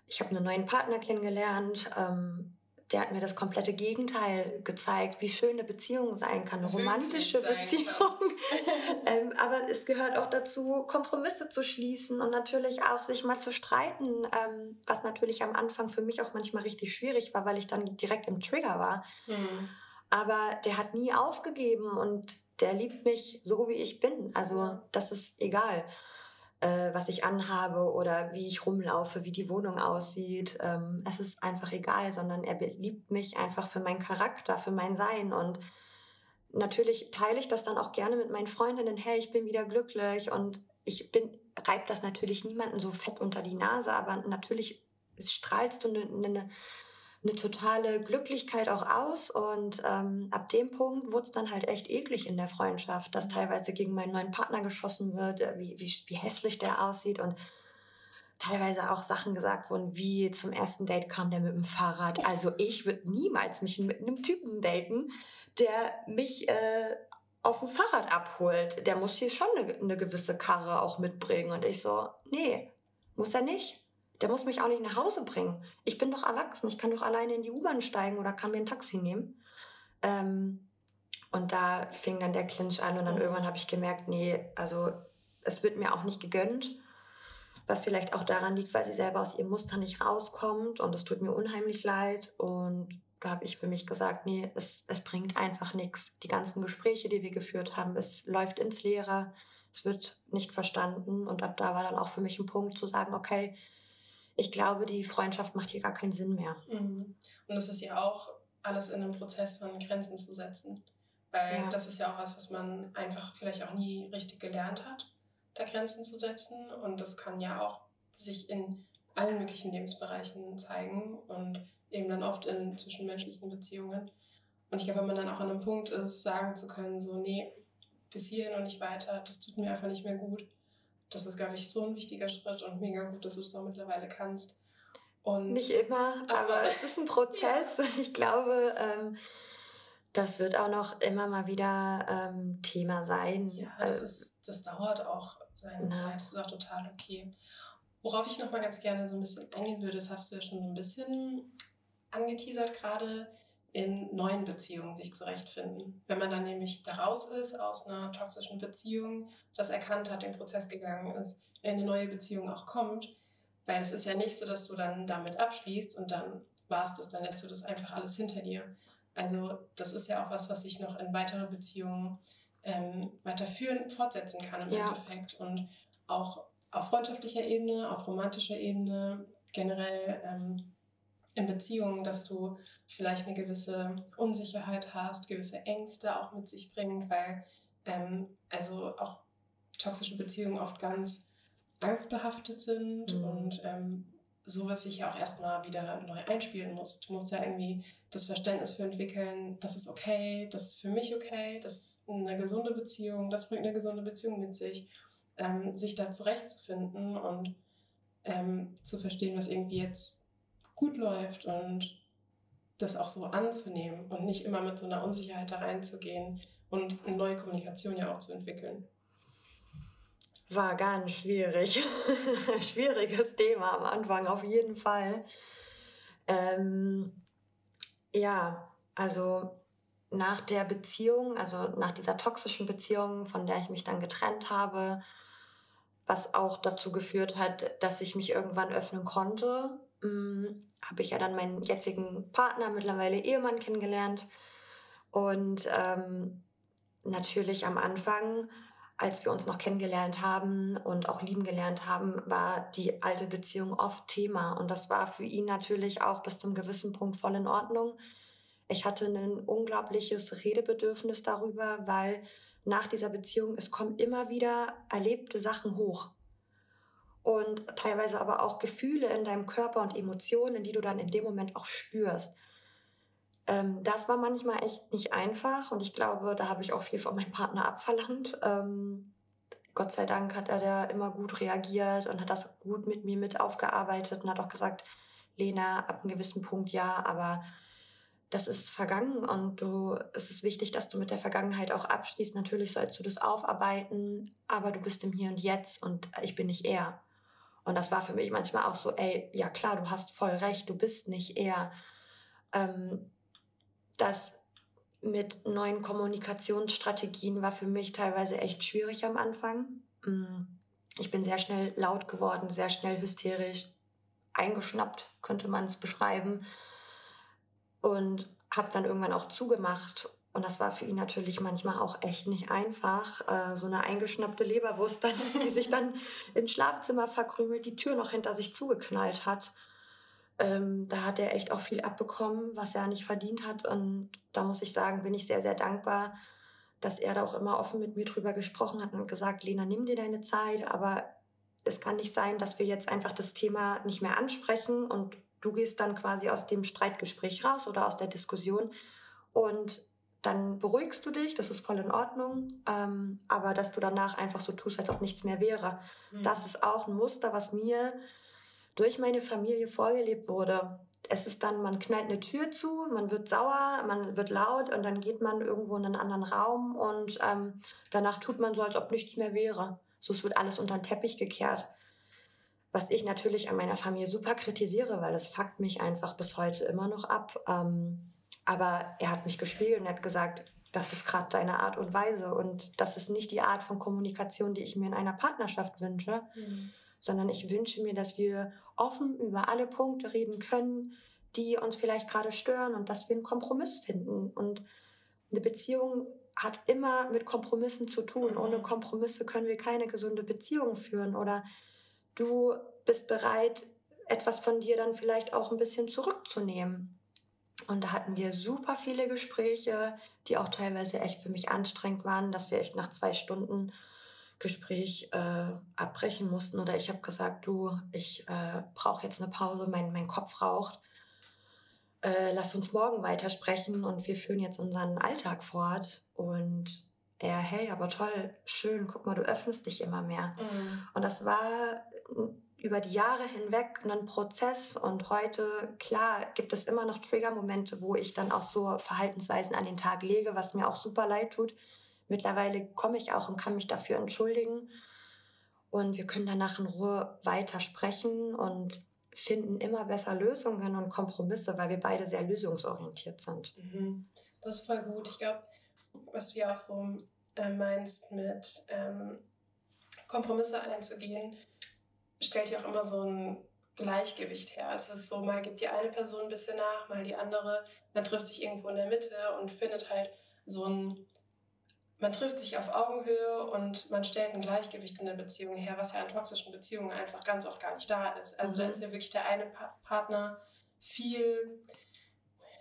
ich habe einen neuen Partner kennengelernt, ähm, der hat mir das komplette Gegenteil gezeigt, wie schön eine Beziehung sein kann, eine romantische Beziehung. ähm, aber es gehört auch dazu, Kompromisse zu schließen und natürlich auch sich mal zu streiten, ähm, was natürlich am Anfang für mich auch manchmal richtig schwierig war, weil ich dann direkt im Trigger war. Mhm. Aber der hat nie aufgegeben und der liebt mich so, wie ich bin. Also das ist egal äh, was ich anhabe oder wie ich rumlaufe, wie die Wohnung aussieht. Ähm, es ist einfach egal, sondern er liebt mich einfach für meinen Charakter, für mein Sein und natürlich teile ich das dann auch gerne mit meinen Freundinnen. Hey, ich bin wieder glücklich und ich bin, reib das natürlich niemanden so fett unter die Nase, aber natürlich strahlst du eine, eine eine totale Glücklichkeit auch aus. Und ähm, ab dem Punkt wurde es dann halt echt eklig in der Freundschaft, dass teilweise gegen meinen neuen Partner geschossen wird, äh, wie, wie, wie hässlich der aussieht und teilweise auch Sachen gesagt wurden, wie zum ersten Date kam der mit dem Fahrrad. Also ich würde niemals mich mit einem Typen daten, der mich äh, auf dem Fahrrad abholt. Der muss hier schon eine, eine gewisse Karre auch mitbringen. Und ich so, nee, muss er nicht. Der muss mich auch nicht nach Hause bringen. Ich bin doch erwachsen. Ich kann doch alleine in die U-Bahn steigen oder kann mir ein Taxi nehmen. Ähm, und da fing dann der Clinch an und dann irgendwann habe ich gemerkt, nee, also es wird mir auch nicht gegönnt. Was vielleicht auch daran liegt, weil sie selber aus ihrem Muster nicht rauskommt und es tut mir unheimlich leid. Und da habe ich für mich gesagt, nee, es, es bringt einfach nichts. Die ganzen Gespräche, die wir geführt haben, es läuft ins Leere, es wird nicht verstanden. Und ab da war dann auch für mich ein Punkt zu sagen, okay, ich glaube, die Freundschaft macht hier gar keinen Sinn mehr. Mhm. Und es ist ja auch alles in einem Prozess von Grenzen zu setzen. Weil ja. das ist ja auch was, was man einfach vielleicht auch nie richtig gelernt hat, da Grenzen zu setzen. Und das kann ja auch sich in allen möglichen Lebensbereichen zeigen und eben dann oft in zwischenmenschlichen Beziehungen. Und ich glaube, wenn man dann auch an einem Punkt ist, sagen zu können, so, nee, bis hierhin und nicht weiter, das tut mir einfach nicht mehr gut. Das ist, glaube ich, so ein wichtiger Schritt und mega gut, dass du das auch mittlerweile kannst. Und nicht immer, aber, aber es ist ein Prozess ja. und ich glaube, ähm, das wird auch noch immer mal wieder ähm, Thema sein. Ja, das, ist, das dauert auch seine na. Zeit. Das ist auch total okay. Worauf ich noch mal ganz gerne so ein bisschen eingehen würde, das hast du ja schon so ein bisschen angeteasert gerade, in neuen Beziehungen sich zurechtfinden. Wenn man dann nämlich da raus ist aus einer toxischen Beziehung, das erkannt hat, den Prozess gegangen ist, in eine neue Beziehung auch kommt, weil es ist ja nicht so, dass du dann damit abschließt und dann war es dann lässt du das einfach alles hinter dir. Also das ist ja auch was, was ich noch in weitere Beziehungen ähm, weiterführen, fortsetzen kann im ja. Endeffekt. Und auch auf freundschaftlicher Ebene, auf romantischer Ebene, generell ähm, in Beziehungen, dass du vielleicht eine gewisse Unsicherheit hast, gewisse Ängste auch mit sich bringt, weil ähm, also auch toxische Beziehungen oft ganz angstbehaftet sind mhm. und ähm, sowas sich ja auch erstmal wieder neu einspielen muss. Du musst ja irgendwie das Verständnis für entwickeln, das ist okay, das ist für mich okay, das ist eine gesunde Beziehung, das bringt eine gesunde Beziehung mit sich, ähm, sich da zurechtzufinden und ähm, zu verstehen, was irgendwie jetzt gut läuft und das auch so anzunehmen und nicht immer mit so einer Unsicherheit da reinzugehen und eine neue Kommunikation ja auch zu entwickeln war ganz schwierig. Schwieriges Thema am Anfang auf jeden Fall. Ähm, ja, also nach der Beziehung, also nach dieser toxischen Beziehung, von der ich mich dann getrennt habe, was auch dazu geführt hat, dass ich mich irgendwann öffnen konnte, habe ich ja dann meinen jetzigen Partner, mittlerweile Ehemann, kennengelernt. Und ähm, natürlich am Anfang als wir uns noch kennengelernt haben und auch lieben gelernt haben, war die alte Beziehung oft Thema. Und das war für ihn natürlich auch bis zum gewissen Punkt voll in Ordnung. Ich hatte ein unglaubliches Redebedürfnis darüber, weil nach dieser Beziehung, es kommen immer wieder erlebte Sachen hoch. Und teilweise aber auch Gefühle in deinem Körper und Emotionen, die du dann in dem Moment auch spürst. Ähm, das war manchmal echt nicht einfach und ich glaube, da habe ich auch viel von meinem Partner abverlangt. Ähm, Gott sei Dank hat er da immer gut reagiert und hat das gut mit mir mit aufgearbeitet und hat auch gesagt, Lena, ab einem gewissen Punkt ja, aber das ist vergangen und du, es ist wichtig, dass du mit der Vergangenheit auch abschließt. Natürlich sollst du das aufarbeiten, aber du bist im Hier und Jetzt und ich bin nicht er. Und das war für mich manchmal auch so, ey, ja klar, du hast voll recht, du bist nicht er. Ähm, das mit neuen Kommunikationsstrategien war für mich teilweise echt schwierig am Anfang. Mm, ich bin sehr schnell laut geworden, sehr schnell hysterisch, eingeschnappt, könnte man es beschreiben. Und habe dann irgendwann auch zugemacht. Und das war für ihn natürlich manchmal auch echt nicht einfach. Äh, so eine eingeschnappte Leberwurst, dann, die sich dann ins Schlafzimmer verkrümelt, die Tür noch hinter sich zugeknallt hat ähm, da hat er echt auch viel abbekommen, was er nicht verdient hat. Und da muss ich sagen, bin ich sehr, sehr dankbar, dass er da auch immer offen mit mir drüber gesprochen hat und gesagt, Lena, nimm dir deine Zeit, aber es kann nicht sein, dass wir jetzt einfach das Thema nicht mehr ansprechen und du gehst dann quasi aus dem Streitgespräch raus oder aus der Diskussion und dann beruhigst du dich, das ist voll in Ordnung, ähm, aber dass du danach einfach so tust, als ob nichts mehr wäre. Mhm. Das ist auch ein Muster, was mir durch meine Familie vorgelebt wurde. es ist dann, man knallt eine Tür zu, man wird sauer, man wird laut und dann geht man irgendwo in einen anderen Raum und ähm, danach tut man so, als ob nichts mehr wäre. So, es wird alles unter den Teppich gekehrt. Was ich natürlich an meiner Familie super kritisiere, weil das fuckt mich einfach bis heute immer noch ab. Ähm, aber er hat mich gespiegelt und hat gesagt, das ist gerade deine Art und Weise und das ist nicht die Art von Kommunikation, die ich mir in einer Partnerschaft wünsche. Mhm sondern ich wünsche mir, dass wir offen über alle Punkte reden können, die uns vielleicht gerade stören und dass wir einen Kompromiss finden. Und eine Beziehung hat immer mit Kompromissen zu tun. Mhm. Ohne Kompromisse können wir keine gesunde Beziehung führen. Oder du bist bereit, etwas von dir dann vielleicht auch ein bisschen zurückzunehmen. Und da hatten wir super viele Gespräche, die auch teilweise echt für mich anstrengend waren, dass wir echt nach zwei Stunden Gespräch äh, abbrechen mussten oder ich habe gesagt, du, ich äh, brauche jetzt eine Pause, mein, mein Kopf raucht. Äh, lass uns morgen weitersprechen und wir führen jetzt unseren Alltag fort. Und er, hey, aber toll, schön, guck mal, du öffnest dich immer mehr. Mhm. Und das war über die Jahre hinweg ein Prozess und heute, klar, gibt es immer noch Triggermomente, wo ich dann auch so Verhaltensweisen an den Tag lege, was mir auch super leid tut. Mittlerweile komme ich auch und kann mich dafür entschuldigen. Und wir können danach in Ruhe weiter sprechen und finden immer besser Lösungen und Kompromisse, weil wir beide sehr lösungsorientiert sind. Mhm. Das ist voll gut. Ich glaube, was du ja auch so äh, meinst mit ähm, Kompromisse einzugehen, stellt ja auch immer so ein Gleichgewicht her. Es ist so, mal gibt die eine Person ein bisschen nach, mal die andere. Man trifft sich irgendwo in der Mitte und findet halt so ein man trifft sich auf Augenhöhe und man stellt ein Gleichgewicht in der Beziehung her, was ja in toxischen Beziehungen einfach ganz oft gar nicht da ist. Also mhm. da ist ja wirklich der eine pa Partner viel,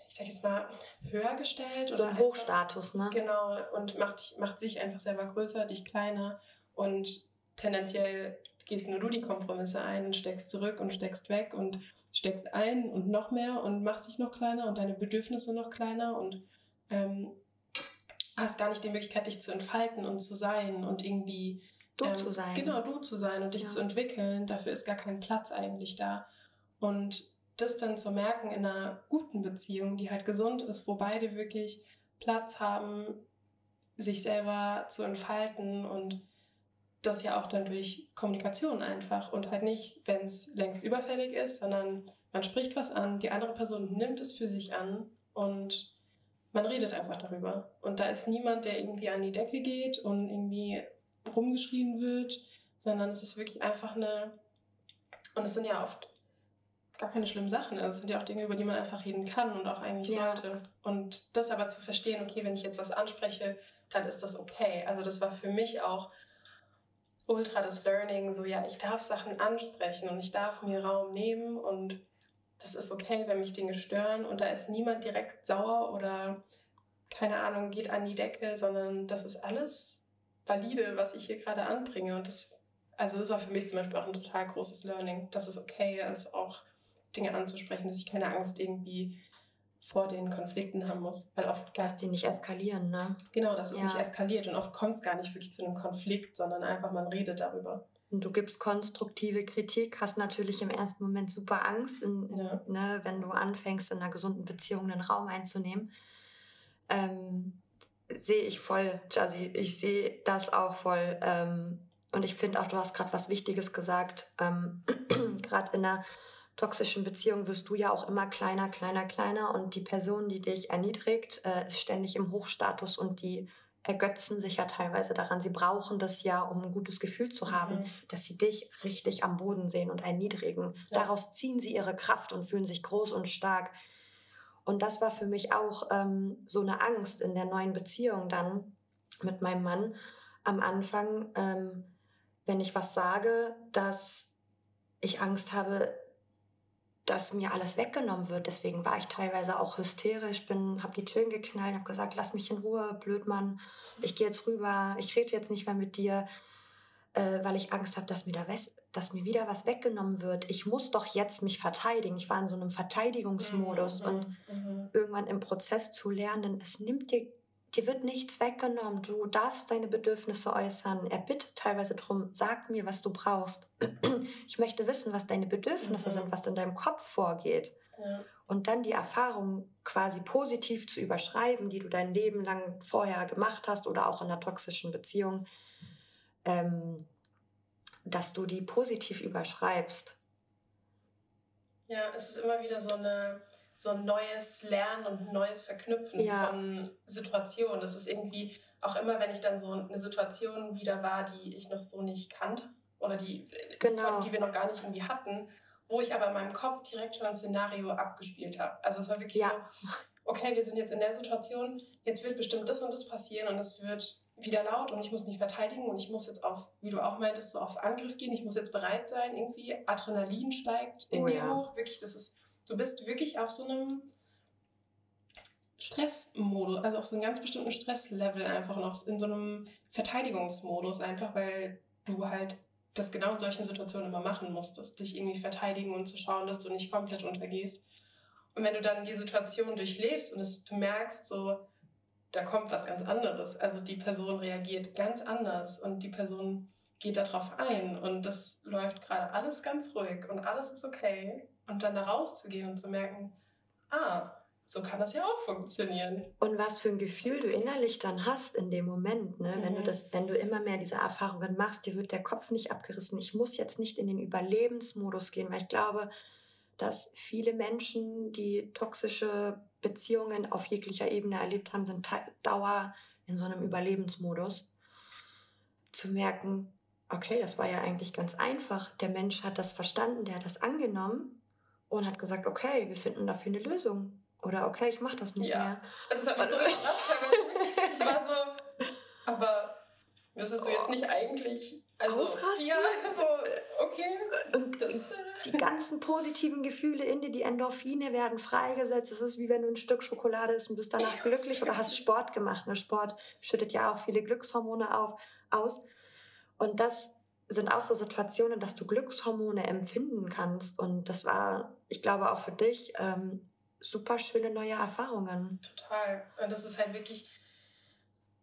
ich sag jetzt mal, höher gestellt. So ein Hochstatus, ne? Genau, und macht, macht sich einfach selber größer, dich kleiner und tendenziell gehst nur du die Kompromisse ein und steckst zurück und steckst weg und steckst ein und noch mehr und machst dich noch kleiner und deine Bedürfnisse noch kleiner und ähm, hast gar nicht die Möglichkeit, dich zu entfalten und zu sein und irgendwie du ähm, zu sein. Genau, du zu sein und dich ja. zu entwickeln. Dafür ist gar kein Platz eigentlich da. Und das dann zu merken in einer guten Beziehung, die halt gesund ist, wo beide wirklich Platz haben, sich selber zu entfalten und das ja auch dann durch Kommunikation einfach und halt nicht, wenn es längst überfällig ist, sondern man spricht was an, die andere Person nimmt es für sich an und man redet einfach darüber. Und da ist niemand, der irgendwie an die Decke geht und irgendwie rumgeschrien wird, sondern es ist wirklich einfach eine. Und es sind ja oft gar keine schlimmen Sachen. Also es sind ja auch Dinge, über die man einfach reden kann und auch eigentlich ja. sollte. Und das aber zu verstehen, okay, wenn ich jetzt was anspreche, dann ist das okay. Also das war für mich auch ultra das Learning, so ja, ich darf Sachen ansprechen und ich darf mir Raum nehmen und das ist okay, wenn mich Dinge stören und da ist niemand direkt sauer oder keine Ahnung, geht an die Decke, sondern das ist alles valide, was ich hier gerade anbringe. Und das, also das war für mich zum Beispiel auch ein total großes Learning, dass es okay ist, auch Dinge anzusprechen, dass ich keine Angst irgendwie vor den Konflikten haben muss. Weil oft. Dass die nicht eskalieren, ne? Genau, dass es ja. nicht eskaliert und oft kommt es gar nicht wirklich zu einem Konflikt, sondern einfach man redet darüber und du gibst konstruktive Kritik, hast natürlich im ersten Moment super Angst, in, ja. ne, wenn du anfängst, in einer gesunden Beziehung einen Raum einzunehmen. Ähm, sehe ich voll, Jazzy, ich sehe das auch voll. Ähm, und ich finde auch, du hast gerade was Wichtiges gesagt. Ähm, gerade in einer toxischen Beziehung wirst du ja auch immer kleiner, kleiner, kleiner und die Person, die dich erniedrigt, äh, ist ständig im Hochstatus und die ergötzen sich ja teilweise daran. Sie brauchen das ja, um ein gutes Gefühl zu haben, mhm. dass sie dich richtig am Boden sehen und erniedrigen. Ja. Daraus ziehen sie ihre Kraft und fühlen sich groß und stark. Und das war für mich auch ähm, so eine Angst in der neuen Beziehung dann mit meinem Mann am Anfang, ähm, wenn ich was sage, dass ich Angst habe, dass mir alles weggenommen wird. Deswegen war ich teilweise auch hysterisch, bin, habe die Türen geknallt, habe gesagt, lass mich in Ruhe, Blödmann, ich gehe jetzt rüber, ich rede jetzt nicht mehr mit dir, äh, weil ich Angst habe, dass, mir da dass mir wieder was weggenommen wird. Ich muss doch jetzt mich verteidigen. Ich war in so einem Verteidigungsmodus mhm, und mhm. irgendwann im Prozess zu lernen, es nimmt dir dir wird nichts weggenommen. Du darfst deine Bedürfnisse äußern. Er bittet teilweise darum, sag mir, was du brauchst. Ich möchte wissen, was deine Bedürfnisse mhm. sind, was in deinem Kopf vorgeht. Ja. und dann die Erfahrung quasi positiv zu überschreiben, die du dein Leben lang vorher gemacht hast oder auch in einer toxischen Beziehung, ähm, dass du die positiv überschreibst. Ja, es ist immer wieder so, eine, so ein neues Lernen und ein neues Verknüpfen ja. von Situationen. Das ist irgendwie auch immer, wenn ich dann so eine Situation wieder war, die ich noch so nicht kannte oder die, genau. die wir noch gar nicht irgendwie hatten, wo ich aber in meinem Kopf direkt schon ein Szenario abgespielt habe. Also es war wirklich ja. so, okay, wir sind jetzt in der Situation, jetzt wird bestimmt das und das passieren und es wird wieder laut und ich muss mich verteidigen und ich muss jetzt auf, wie du auch meintest, so auf Angriff gehen. Ich muss jetzt bereit sein, irgendwie Adrenalin steigt in oh, dir ja. hoch. Wirklich, das ist, du bist wirklich auf so einem Stressmodus, also auf so einem ganz bestimmten Stresslevel einfach noch in so einem Verteidigungsmodus einfach, weil du halt das genau in solchen Situationen immer machen musstest, dich irgendwie verteidigen und zu schauen, dass du nicht komplett untergehst. Und wenn du dann die Situation durchlebst und es, du merkst so, da kommt was ganz anderes. Also die Person reagiert ganz anders und die Person geht darauf ein und das läuft gerade alles ganz ruhig und alles ist okay. Und dann da rauszugehen und zu merken, ah, so kann das ja auch funktionieren. Und was für ein Gefühl du innerlich dann hast in dem Moment, ne? Mhm. wenn du mhm. das, wenn du immer mehr diese Erfahrungen machst, dir wird der Kopf nicht abgerissen. Ich muss jetzt nicht in den Überlebensmodus gehen, weil ich glaube, dass viele Menschen, die toxische Beziehungen auf jeglicher Ebene erlebt haben, sind Dauer in so einem Überlebensmodus. Zu merken, okay, das war ja eigentlich ganz einfach. Der Mensch hat das verstanden, der hat das angenommen und hat gesagt, okay, wir finden dafür eine Lösung. Oder okay, ich mache das nicht ja. mehr. Das hat mich so überrascht. Es war so, aber müsstest du jetzt nicht eigentlich also, ausrasten? Ja, so, okay. Und das, die ganzen positiven Gefühle in dir, die Endorphine werden freigesetzt. Es ist wie wenn du ein Stück Schokolade isst und bist danach glücklich oder hast Sport gemacht. Ne? Sport schüttet ja auch viele Glückshormone auf, aus. Und das sind auch so Situationen, dass du Glückshormone empfinden kannst. Und das war, ich glaube, auch für dich ähm, super schöne neue Erfahrungen. Total. Und das ist halt wirklich,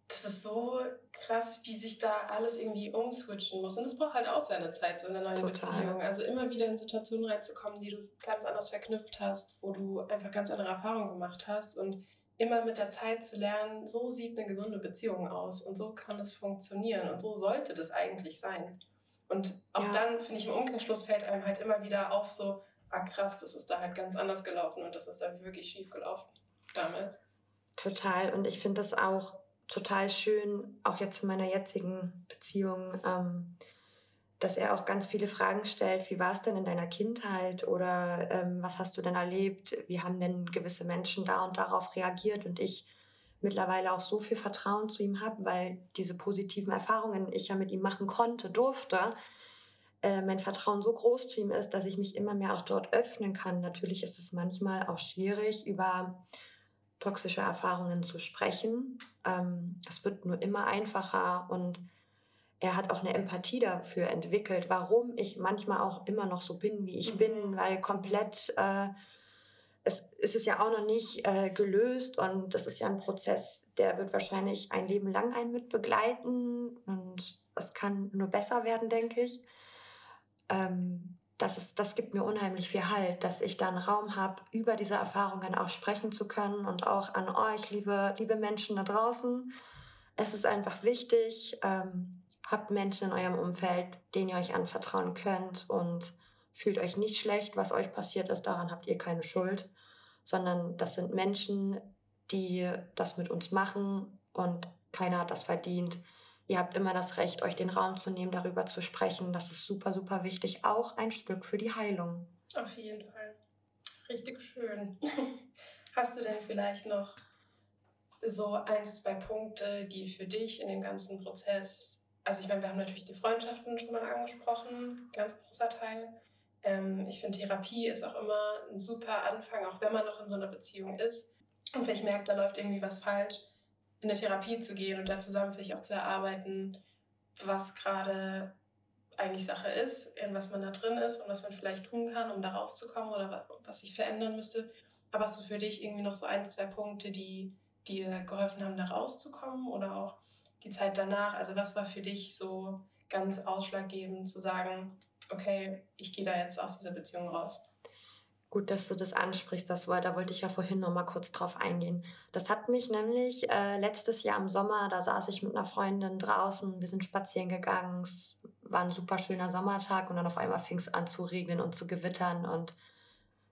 das ist so krass, wie sich da alles irgendwie umswitchen muss. Und das braucht halt auch seine Zeit, so in einer neuen Total. Beziehung. Also immer wieder in Situationen reinzukommen, die du ganz anders verknüpft hast, wo du einfach ganz andere Erfahrungen gemacht hast und immer mit der Zeit zu lernen, so sieht eine gesunde Beziehung aus und so kann das funktionieren und so sollte das eigentlich sein. Und auch ja. dann, finde ich, im Umkehrschluss fällt einem halt immer wieder auf, so, ah krass, das ist da halt ganz anders gelaufen und das ist da wirklich schief gelaufen damals. Total. Und ich finde das auch total schön, auch jetzt in meiner jetzigen Beziehung, ähm, dass er auch ganz viele Fragen stellt. Wie war es denn in deiner Kindheit oder ähm, was hast du denn erlebt? Wie haben denn gewisse Menschen da und darauf reagiert? Und ich mittlerweile auch so viel Vertrauen zu ihm habe, weil diese positiven Erfahrungen ich ja mit ihm machen konnte, durfte, äh, mein Vertrauen so groß zu ihm ist, dass ich mich immer mehr auch dort öffnen kann. Natürlich ist es manchmal auch schwierig, über toxische Erfahrungen zu sprechen. Ähm, es wird nur immer einfacher und er hat auch eine Empathie dafür entwickelt, warum ich manchmal auch immer noch so bin, wie ich mhm. bin, weil komplett äh, es, es ist ja auch noch nicht äh, gelöst und das ist ja ein Prozess, der wird wahrscheinlich ein Leben lang einen mit begleiten und es kann nur besser werden, denke ich ähm, das, ist, das gibt mir unheimlich viel Halt, dass ich da einen Raum habe, über diese Erfahrungen auch sprechen zu können und auch an euch, liebe, liebe Menschen da draußen. Es ist einfach wichtig, ähm, habt Menschen in eurem Umfeld, denen ihr euch anvertrauen könnt und fühlt euch nicht schlecht, was euch passiert ist, daran habt ihr keine Schuld, sondern das sind Menschen, die das mit uns machen und keiner hat das verdient, Ihr habt immer das Recht, euch den Raum zu nehmen, darüber zu sprechen. Das ist super, super wichtig. Auch ein Stück für die Heilung. Auf jeden Fall. Richtig schön. Hast du denn vielleicht noch so ein, zwei Punkte, die für dich in dem ganzen Prozess, also ich meine, wir haben natürlich die Freundschaften schon mal angesprochen, ganz großer Teil. Ähm, ich finde, Therapie ist auch immer ein super Anfang, auch wenn man noch in so einer Beziehung ist und vielleicht merkt, da läuft irgendwie was falsch in eine Therapie zu gehen und da zusammen vielleicht auch zu erarbeiten, was gerade eigentlich Sache ist, in was man da drin ist und was man vielleicht tun kann, um da rauszukommen oder was sich verändern müsste. Aber hast du für dich irgendwie noch so ein, zwei Punkte, die dir geholfen haben, da rauszukommen oder auch die Zeit danach? Also was war für dich so ganz ausschlaggebend zu sagen, okay, ich gehe da jetzt aus dieser Beziehung raus? Gut, dass du das ansprichst, das war, da wollte ich ja vorhin noch mal kurz drauf eingehen. Das hat mich nämlich äh, letztes Jahr im Sommer, da saß ich mit einer Freundin draußen, wir sind spazieren gegangen, es war ein super schöner Sommertag und dann auf einmal fing es an zu regnen und zu gewittern und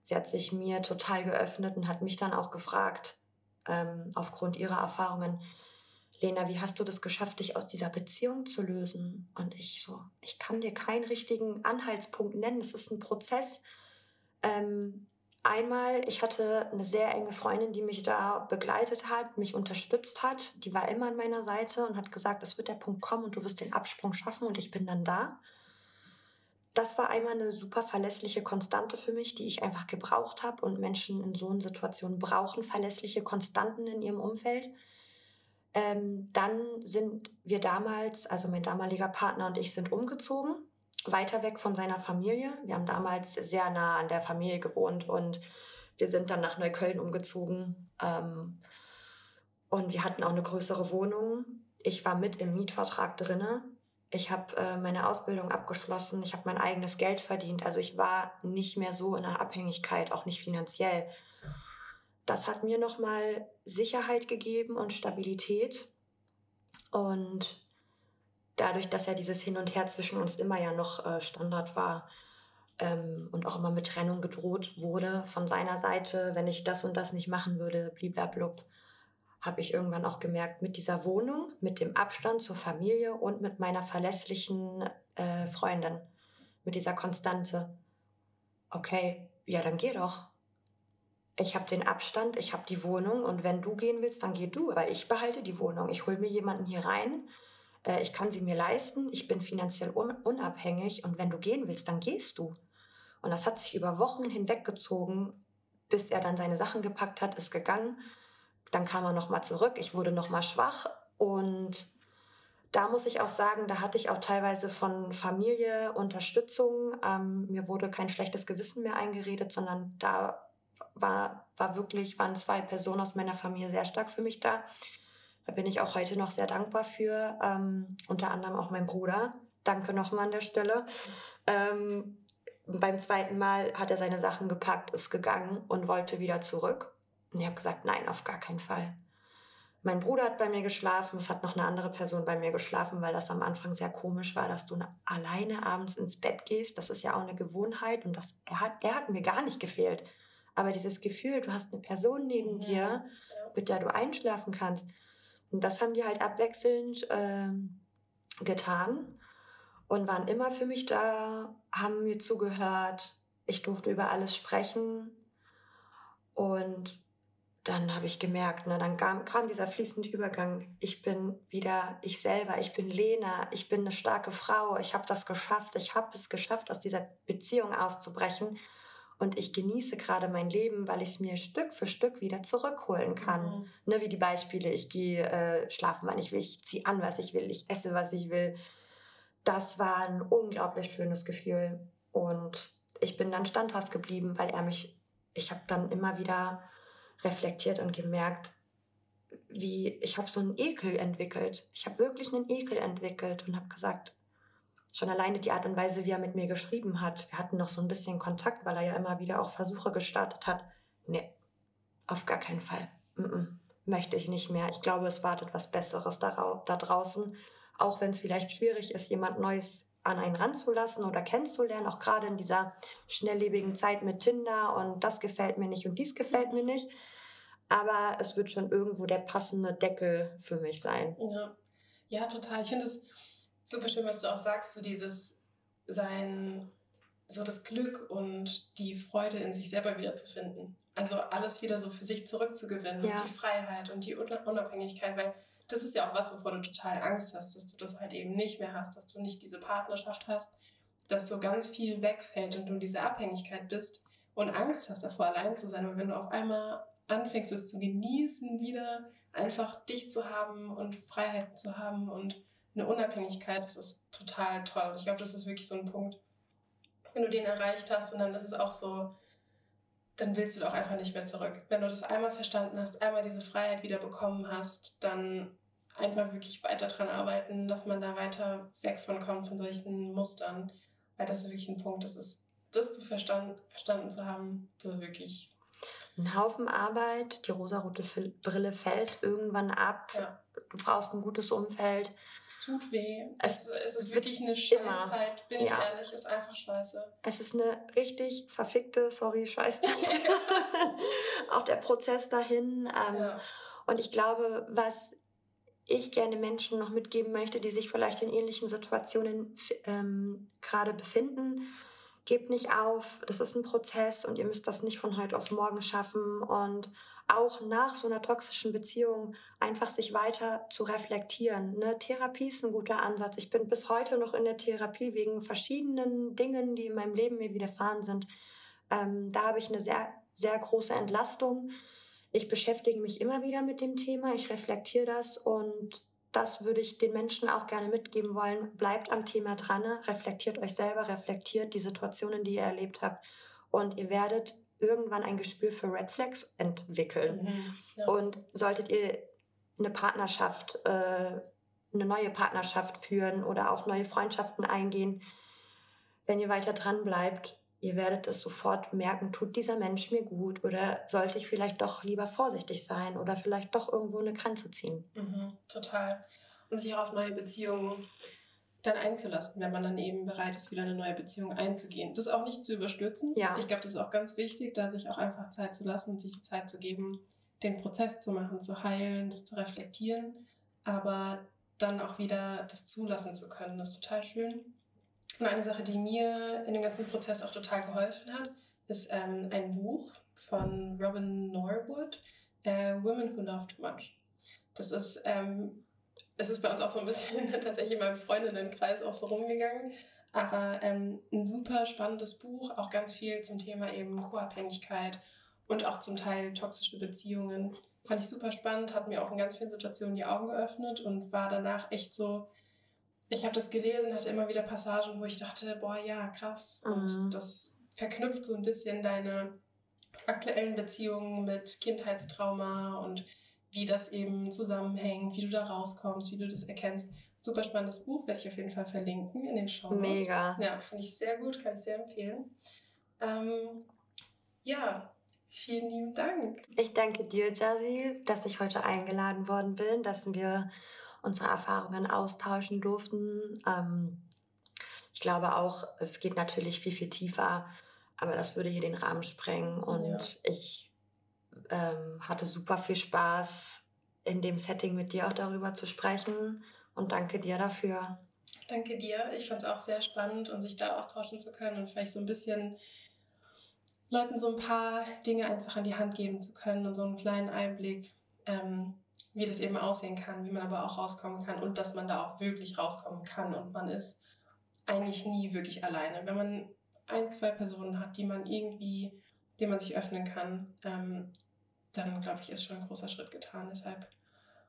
sie hat sich mir total geöffnet und hat mich dann auch gefragt, ähm, aufgrund ihrer Erfahrungen, Lena, wie hast du das geschafft, dich aus dieser Beziehung zu lösen? Und ich so, ich kann dir keinen richtigen Anhaltspunkt nennen, es ist ein Prozess ähm, einmal, ich hatte eine sehr enge Freundin, die mich da begleitet hat, mich unterstützt hat. Die war immer an meiner Seite und hat gesagt, es wird der Punkt kommen und du wirst den Absprung schaffen und ich bin dann da. Das war einmal eine super verlässliche Konstante für mich, die ich einfach gebraucht habe. Und Menschen in so einer Situation brauchen verlässliche Konstanten in ihrem Umfeld. Ähm, dann sind wir damals, also mein damaliger Partner und ich sind umgezogen weiter weg von seiner Familie. Wir haben damals sehr nah an der Familie gewohnt und wir sind dann nach Neukölln umgezogen. Ähm, und wir hatten auch eine größere Wohnung. Ich war mit im Mietvertrag drinne. Ich habe äh, meine Ausbildung abgeschlossen. Ich habe mein eigenes Geld verdient. Also ich war nicht mehr so in der Abhängigkeit, auch nicht finanziell. Das hat mir nochmal Sicherheit gegeben und Stabilität. Und dadurch, dass ja dieses Hin und Her zwischen uns immer ja noch äh, Standard war ähm, und auch immer mit Trennung gedroht wurde von seiner Seite, wenn ich das und das nicht machen würde, bliblablub, habe ich irgendwann auch gemerkt, mit dieser Wohnung, mit dem Abstand zur Familie und mit meiner verlässlichen äh, Freundin, mit dieser Konstante, okay, ja, dann geh doch. Ich habe den Abstand, ich habe die Wohnung und wenn du gehen willst, dann geh du, aber ich behalte die Wohnung. Ich hole mir jemanden hier rein, äh, ich kann sie mir leisten, ich bin finanziell un unabhängig und wenn du gehen willst, dann gehst du. Und das hat sich über Wochen hinweggezogen, bis er dann seine Sachen gepackt hat, ist gegangen. Dann kam er nochmal zurück, ich wurde nochmal schwach und da muss ich auch sagen, da hatte ich auch teilweise von Familie Unterstützung. Ähm, mir wurde kein schlechtes Gewissen mehr eingeredet, sondern da war, war wirklich, waren zwei Personen aus meiner Familie sehr stark für mich da. Da bin ich auch heute noch sehr dankbar für. Ähm, unter anderem auch mein Bruder. Danke nochmal an der Stelle. Ähm, beim zweiten Mal hat er seine Sachen gepackt, ist gegangen und wollte wieder zurück. Und ich habe gesagt, nein, auf gar keinen Fall. Mein Bruder hat bei mir geschlafen, es hat noch eine andere Person bei mir geschlafen, weil das am Anfang sehr komisch war, dass du alleine abends ins Bett gehst. Das ist ja auch eine Gewohnheit und das, er, hat, er hat mir gar nicht gefehlt. Aber dieses Gefühl, du hast eine Person neben ja, dir, mit der du einschlafen kannst, und das haben die halt abwechselnd äh, getan und waren immer für mich da, haben mir zugehört. Ich durfte über alles sprechen. Und dann habe ich gemerkt, ne, dann kam, kam dieser fließende Übergang. Ich bin wieder ich selber, ich bin Lena, ich bin eine starke Frau, ich habe das geschafft, ich habe es geschafft, aus dieser Beziehung auszubrechen. Und ich genieße gerade mein Leben, weil ich es mir Stück für Stück wieder zurückholen kann. Mhm. Ne, wie die Beispiele, ich gehe äh, schlafen, wann ich will, ich ziehe an, was ich will, ich esse, was ich will. Das war ein unglaublich schönes Gefühl. Und ich bin dann standhaft geblieben, weil er mich, ich habe dann immer wieder reflektiert und gemerkt, wie ich habe so einen Ekel entwickelt. Ich habe wirklich einen Ekel entwickelt und habe gesagt, Schon alleine die Art und Weise, wie er mit mir geschrieben hat. Wir hatten noch so ein bisschen Kontakt, weil er ja immer wieder auch Versuche gestartet hat. Nee, auf gar keinen Fall. Mm -mm, möchte ich nicht mehr. Ich glaube, es wartet was Besseres da, draußen. Auch wenn es vielleicht schwierig ist, jemand Neues an einen ranzulassen oder kennenzulernen, auch gerade in dieser schnelllebigen Zeit mit Tinder und das gefällt mir nicht und dies gefällt mir nicht. Aber es wird schon irgendwo der passende Deckel für mich sein. Ja, ja total. Ich finde es super schön, was du auch sagst, so dieses sein, so das Glück und die Freude in sich selber wiederzufinden. Also alles wieder so für sich zurückzugewinnen ja. und die Freiheit und die Unabhängigkeit, weil das ist ja auch was, wovor du total Angst hast, dass du das halt eben nicht mehr hast, dass du nicht diese Partnerschaft hast, dass so ganz viel wegfällt und du in dieser Abhängigkeit bist und Angst hast davor, allein zu sein. Aber wenn du auf einmal anfängst, es zu genießen, wieder einfach dich zu haben und Freiheiten zu haben und eine Unabhängigkeit, das ist total toll. Ich glaube, das ist wirklich so ein Punkt, wenn du den erreicht hast und dann ist es auch so, dann willst du doch einfach nicht mehr zurück. Wenn du das einmal verstanden hast, einmal diese Freiheit wieder bekommen hast, dann einfach wirklich weiter dran arbeiten, dass man da weiter weg von kommt, von solchen Mustern. Weil das ist wirklich ein Punkt, das ist das zu verstanden, verstanden zu haben, das ist wirklich. Ein Haufen Arbeit, die rosarote Brille fällt irgendwann ab. Ja. Du brauchst ein gutes Umfeld. Es tut weh. Es, es ist wirklich eine Scheißzeit, bin ja. ich ehrlich. Es ist einfach scheiße. Es ist eine richtig verfickte, sorry, Scheißzeit. Auch der Prozess dahin. Ähm, ja. Und ich glaube, was ich gerne Menschen noch mitgeben möchte, die sich vielleicht in ähnlichen Situationen ähm, gerade befinden. Gebt nicht auf, das ist ein Prozess und ihr müsst das nicht von heute auf morgen schaffen. Und auch nach so einer toxischen Beziehung einfach sich weiter zu reflektieren. Ne? Therapie ist ein guter Ansatz. Ich bin bis heute noch in der Therapie wegen verschiedenen Dingen, die in meinem Leben mir widerfahren sind. Ähm, da habe ich eine sehr, sehr große Entlastung ich beschäftige mich immer wieder mit dem Thema, ich reflektiere das und das würde ich den Menschen auch gerne mitgeben wollen. Bleibt am Thema dran, reflektiert euch selber, reflektiert die Situationen, die ihr erlebt habt und ihr werdet irgendwann ein Gespür für Red Flags entwickeln. Mhm, ja. Und solltet ihr eine Partnerschaft, äh, eine neue Partnerschaft führen oder auch neue Freundschaften eingehen, wenn ihr weiter dran bleibt, ihr werdet es sofort merken, tut dieser Mensch mir gut oder sollte ich vielleicht doch lieber vorsichtig sein oder vielleicht doch irgendwo eine Grenze ziehen. Mhm, total. Und sich auch auf neue Beziehungen dann einzulassen, wenn man dann eben bereit ist, wieder eine neue Beziehung einzugehen. Das auch nicht zu überstürzen. Ja. Ich glaube, das ist auch ganz wichtig, da sich auch einfach Zeit zu lassen und sich die Zeit zu geben, den Prozess zu machen, zu heilen, das zu reflektieren, aber dann auch wieder das zulassen zu können. Das ist total schön. Und eine Sache, die mir in dem ganzen Prozess auch total geholfen hat, ist ähm, ein Buch von Robin Norwood, äh, Women Who Love Too Much. Das ist, ähm, es ist bei uns auch so ein bisschen tatsächlich in meinem Freundinnenkreis auch so rumgegangen. Aber ähm, ein super spannendes Buch, auch ganz viel zum Thema eben Co-Abhängigkeit und auch zum Teil toxische Beziehungen. Fand ich super spannend, hat mir auch in ganz vielen Situationen die Augen geöffnet und war danach echt so, ich habe das gelesen, hatte immer wieder Passagen, wo ich dachte, boah, ja, krass. Mhm. Und das verknüpft so ein bisschen deine aktuellen Beziehungen mit Kindheitstrauma und wie das eben zusammenhängt, wie du da rauskommst, wie du das erkennst. Super spannendes Buch, werde ich auf jeden Fall verlinken in den Show Notes. Mega. Ja, finde ich sehr gut, kann ich sehr empfehlen. Ähm, ja, vielen lieben Dank. Ich danke dir, Jazzy, dass ich heute eingeladen worden bin, dass wir unsere Erfahrungen austauschen durften. Ähm, ich glaube auch, es geht natürlich viel, viel tiefer, aber das würde hier den Rahmen sprengen. Und ja. ich ähm, hatte super viel Spaß, in dem Setting mit dir auch darüber zu sprechen. Und danke dir dafür. Danke dir. Ich fand es auch sehr spannend und sich da austauschen zu können und vielleicht so ein bisschen Leuten so ein paar Dinge einfach an die Hand geben zu können und so einen kleinen Einblick. Ähm, wie das eben aussehen kann, wie man aber auch rauskommen kann und dass man da auch wirklich rauskommen kann und man ist eigentlich nie wirklich alleine. Wenn man ein, zwei Personen hat, die man irgendwie, dem man sich öffnen kann, ähm, dann glaube ich, ist schon ein großer Schritt getan. Deshalb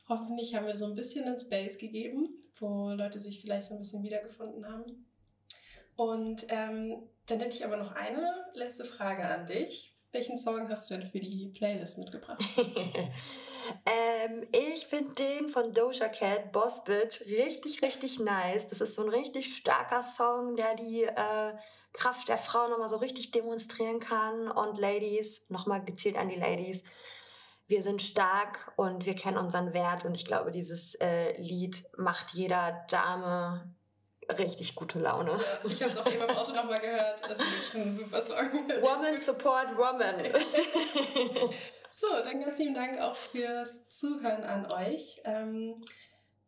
hoffentlich haben wir so ein bisschen einen Space gegeben, wo Leute sich vielleicht so ein bisschen wiedergefunden haben. Und ähm, dann hätte ich aber noch eine letzte Frage an dich. Welchen Song hast du denn für die Playlist mitgebracht? ähm, ich finde den von Doja Cat, Boss Bitch, richtig, richtig nice. Das ist so ein richtig starker Song, der die äh, Kraft der Frau nochmal so richtig demonstrieren kann. Und Ladies, nochmal gezielt an die Ladies, wir sind stark und wir kennen unseren Wert. Und ich glaube, dieses äh, Lied macht jeder Dame richtig gute Laune. Ja, ich habe es auch eben im Auto nochmal gehört. Das ist ein super Song. Woman support woman. so, dann ganz lieben Dank auch fürs Zuhören an euch. Ähm,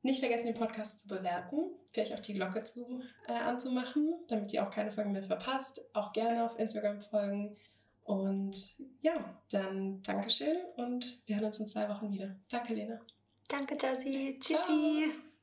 nicht vergessen, den Podcast zu bewerten, vielleicht auch die Glocke zu, äh, anzumachen, damit ihr auch keine Folgen mehr verpasst. Auch gerne auf Instagram folgen. Und ja, dann Dankeschön und wir hören uns in zwei Wochen wieder. Danke, Lena. Danke, Jazzy. Tschüssi. Ciao.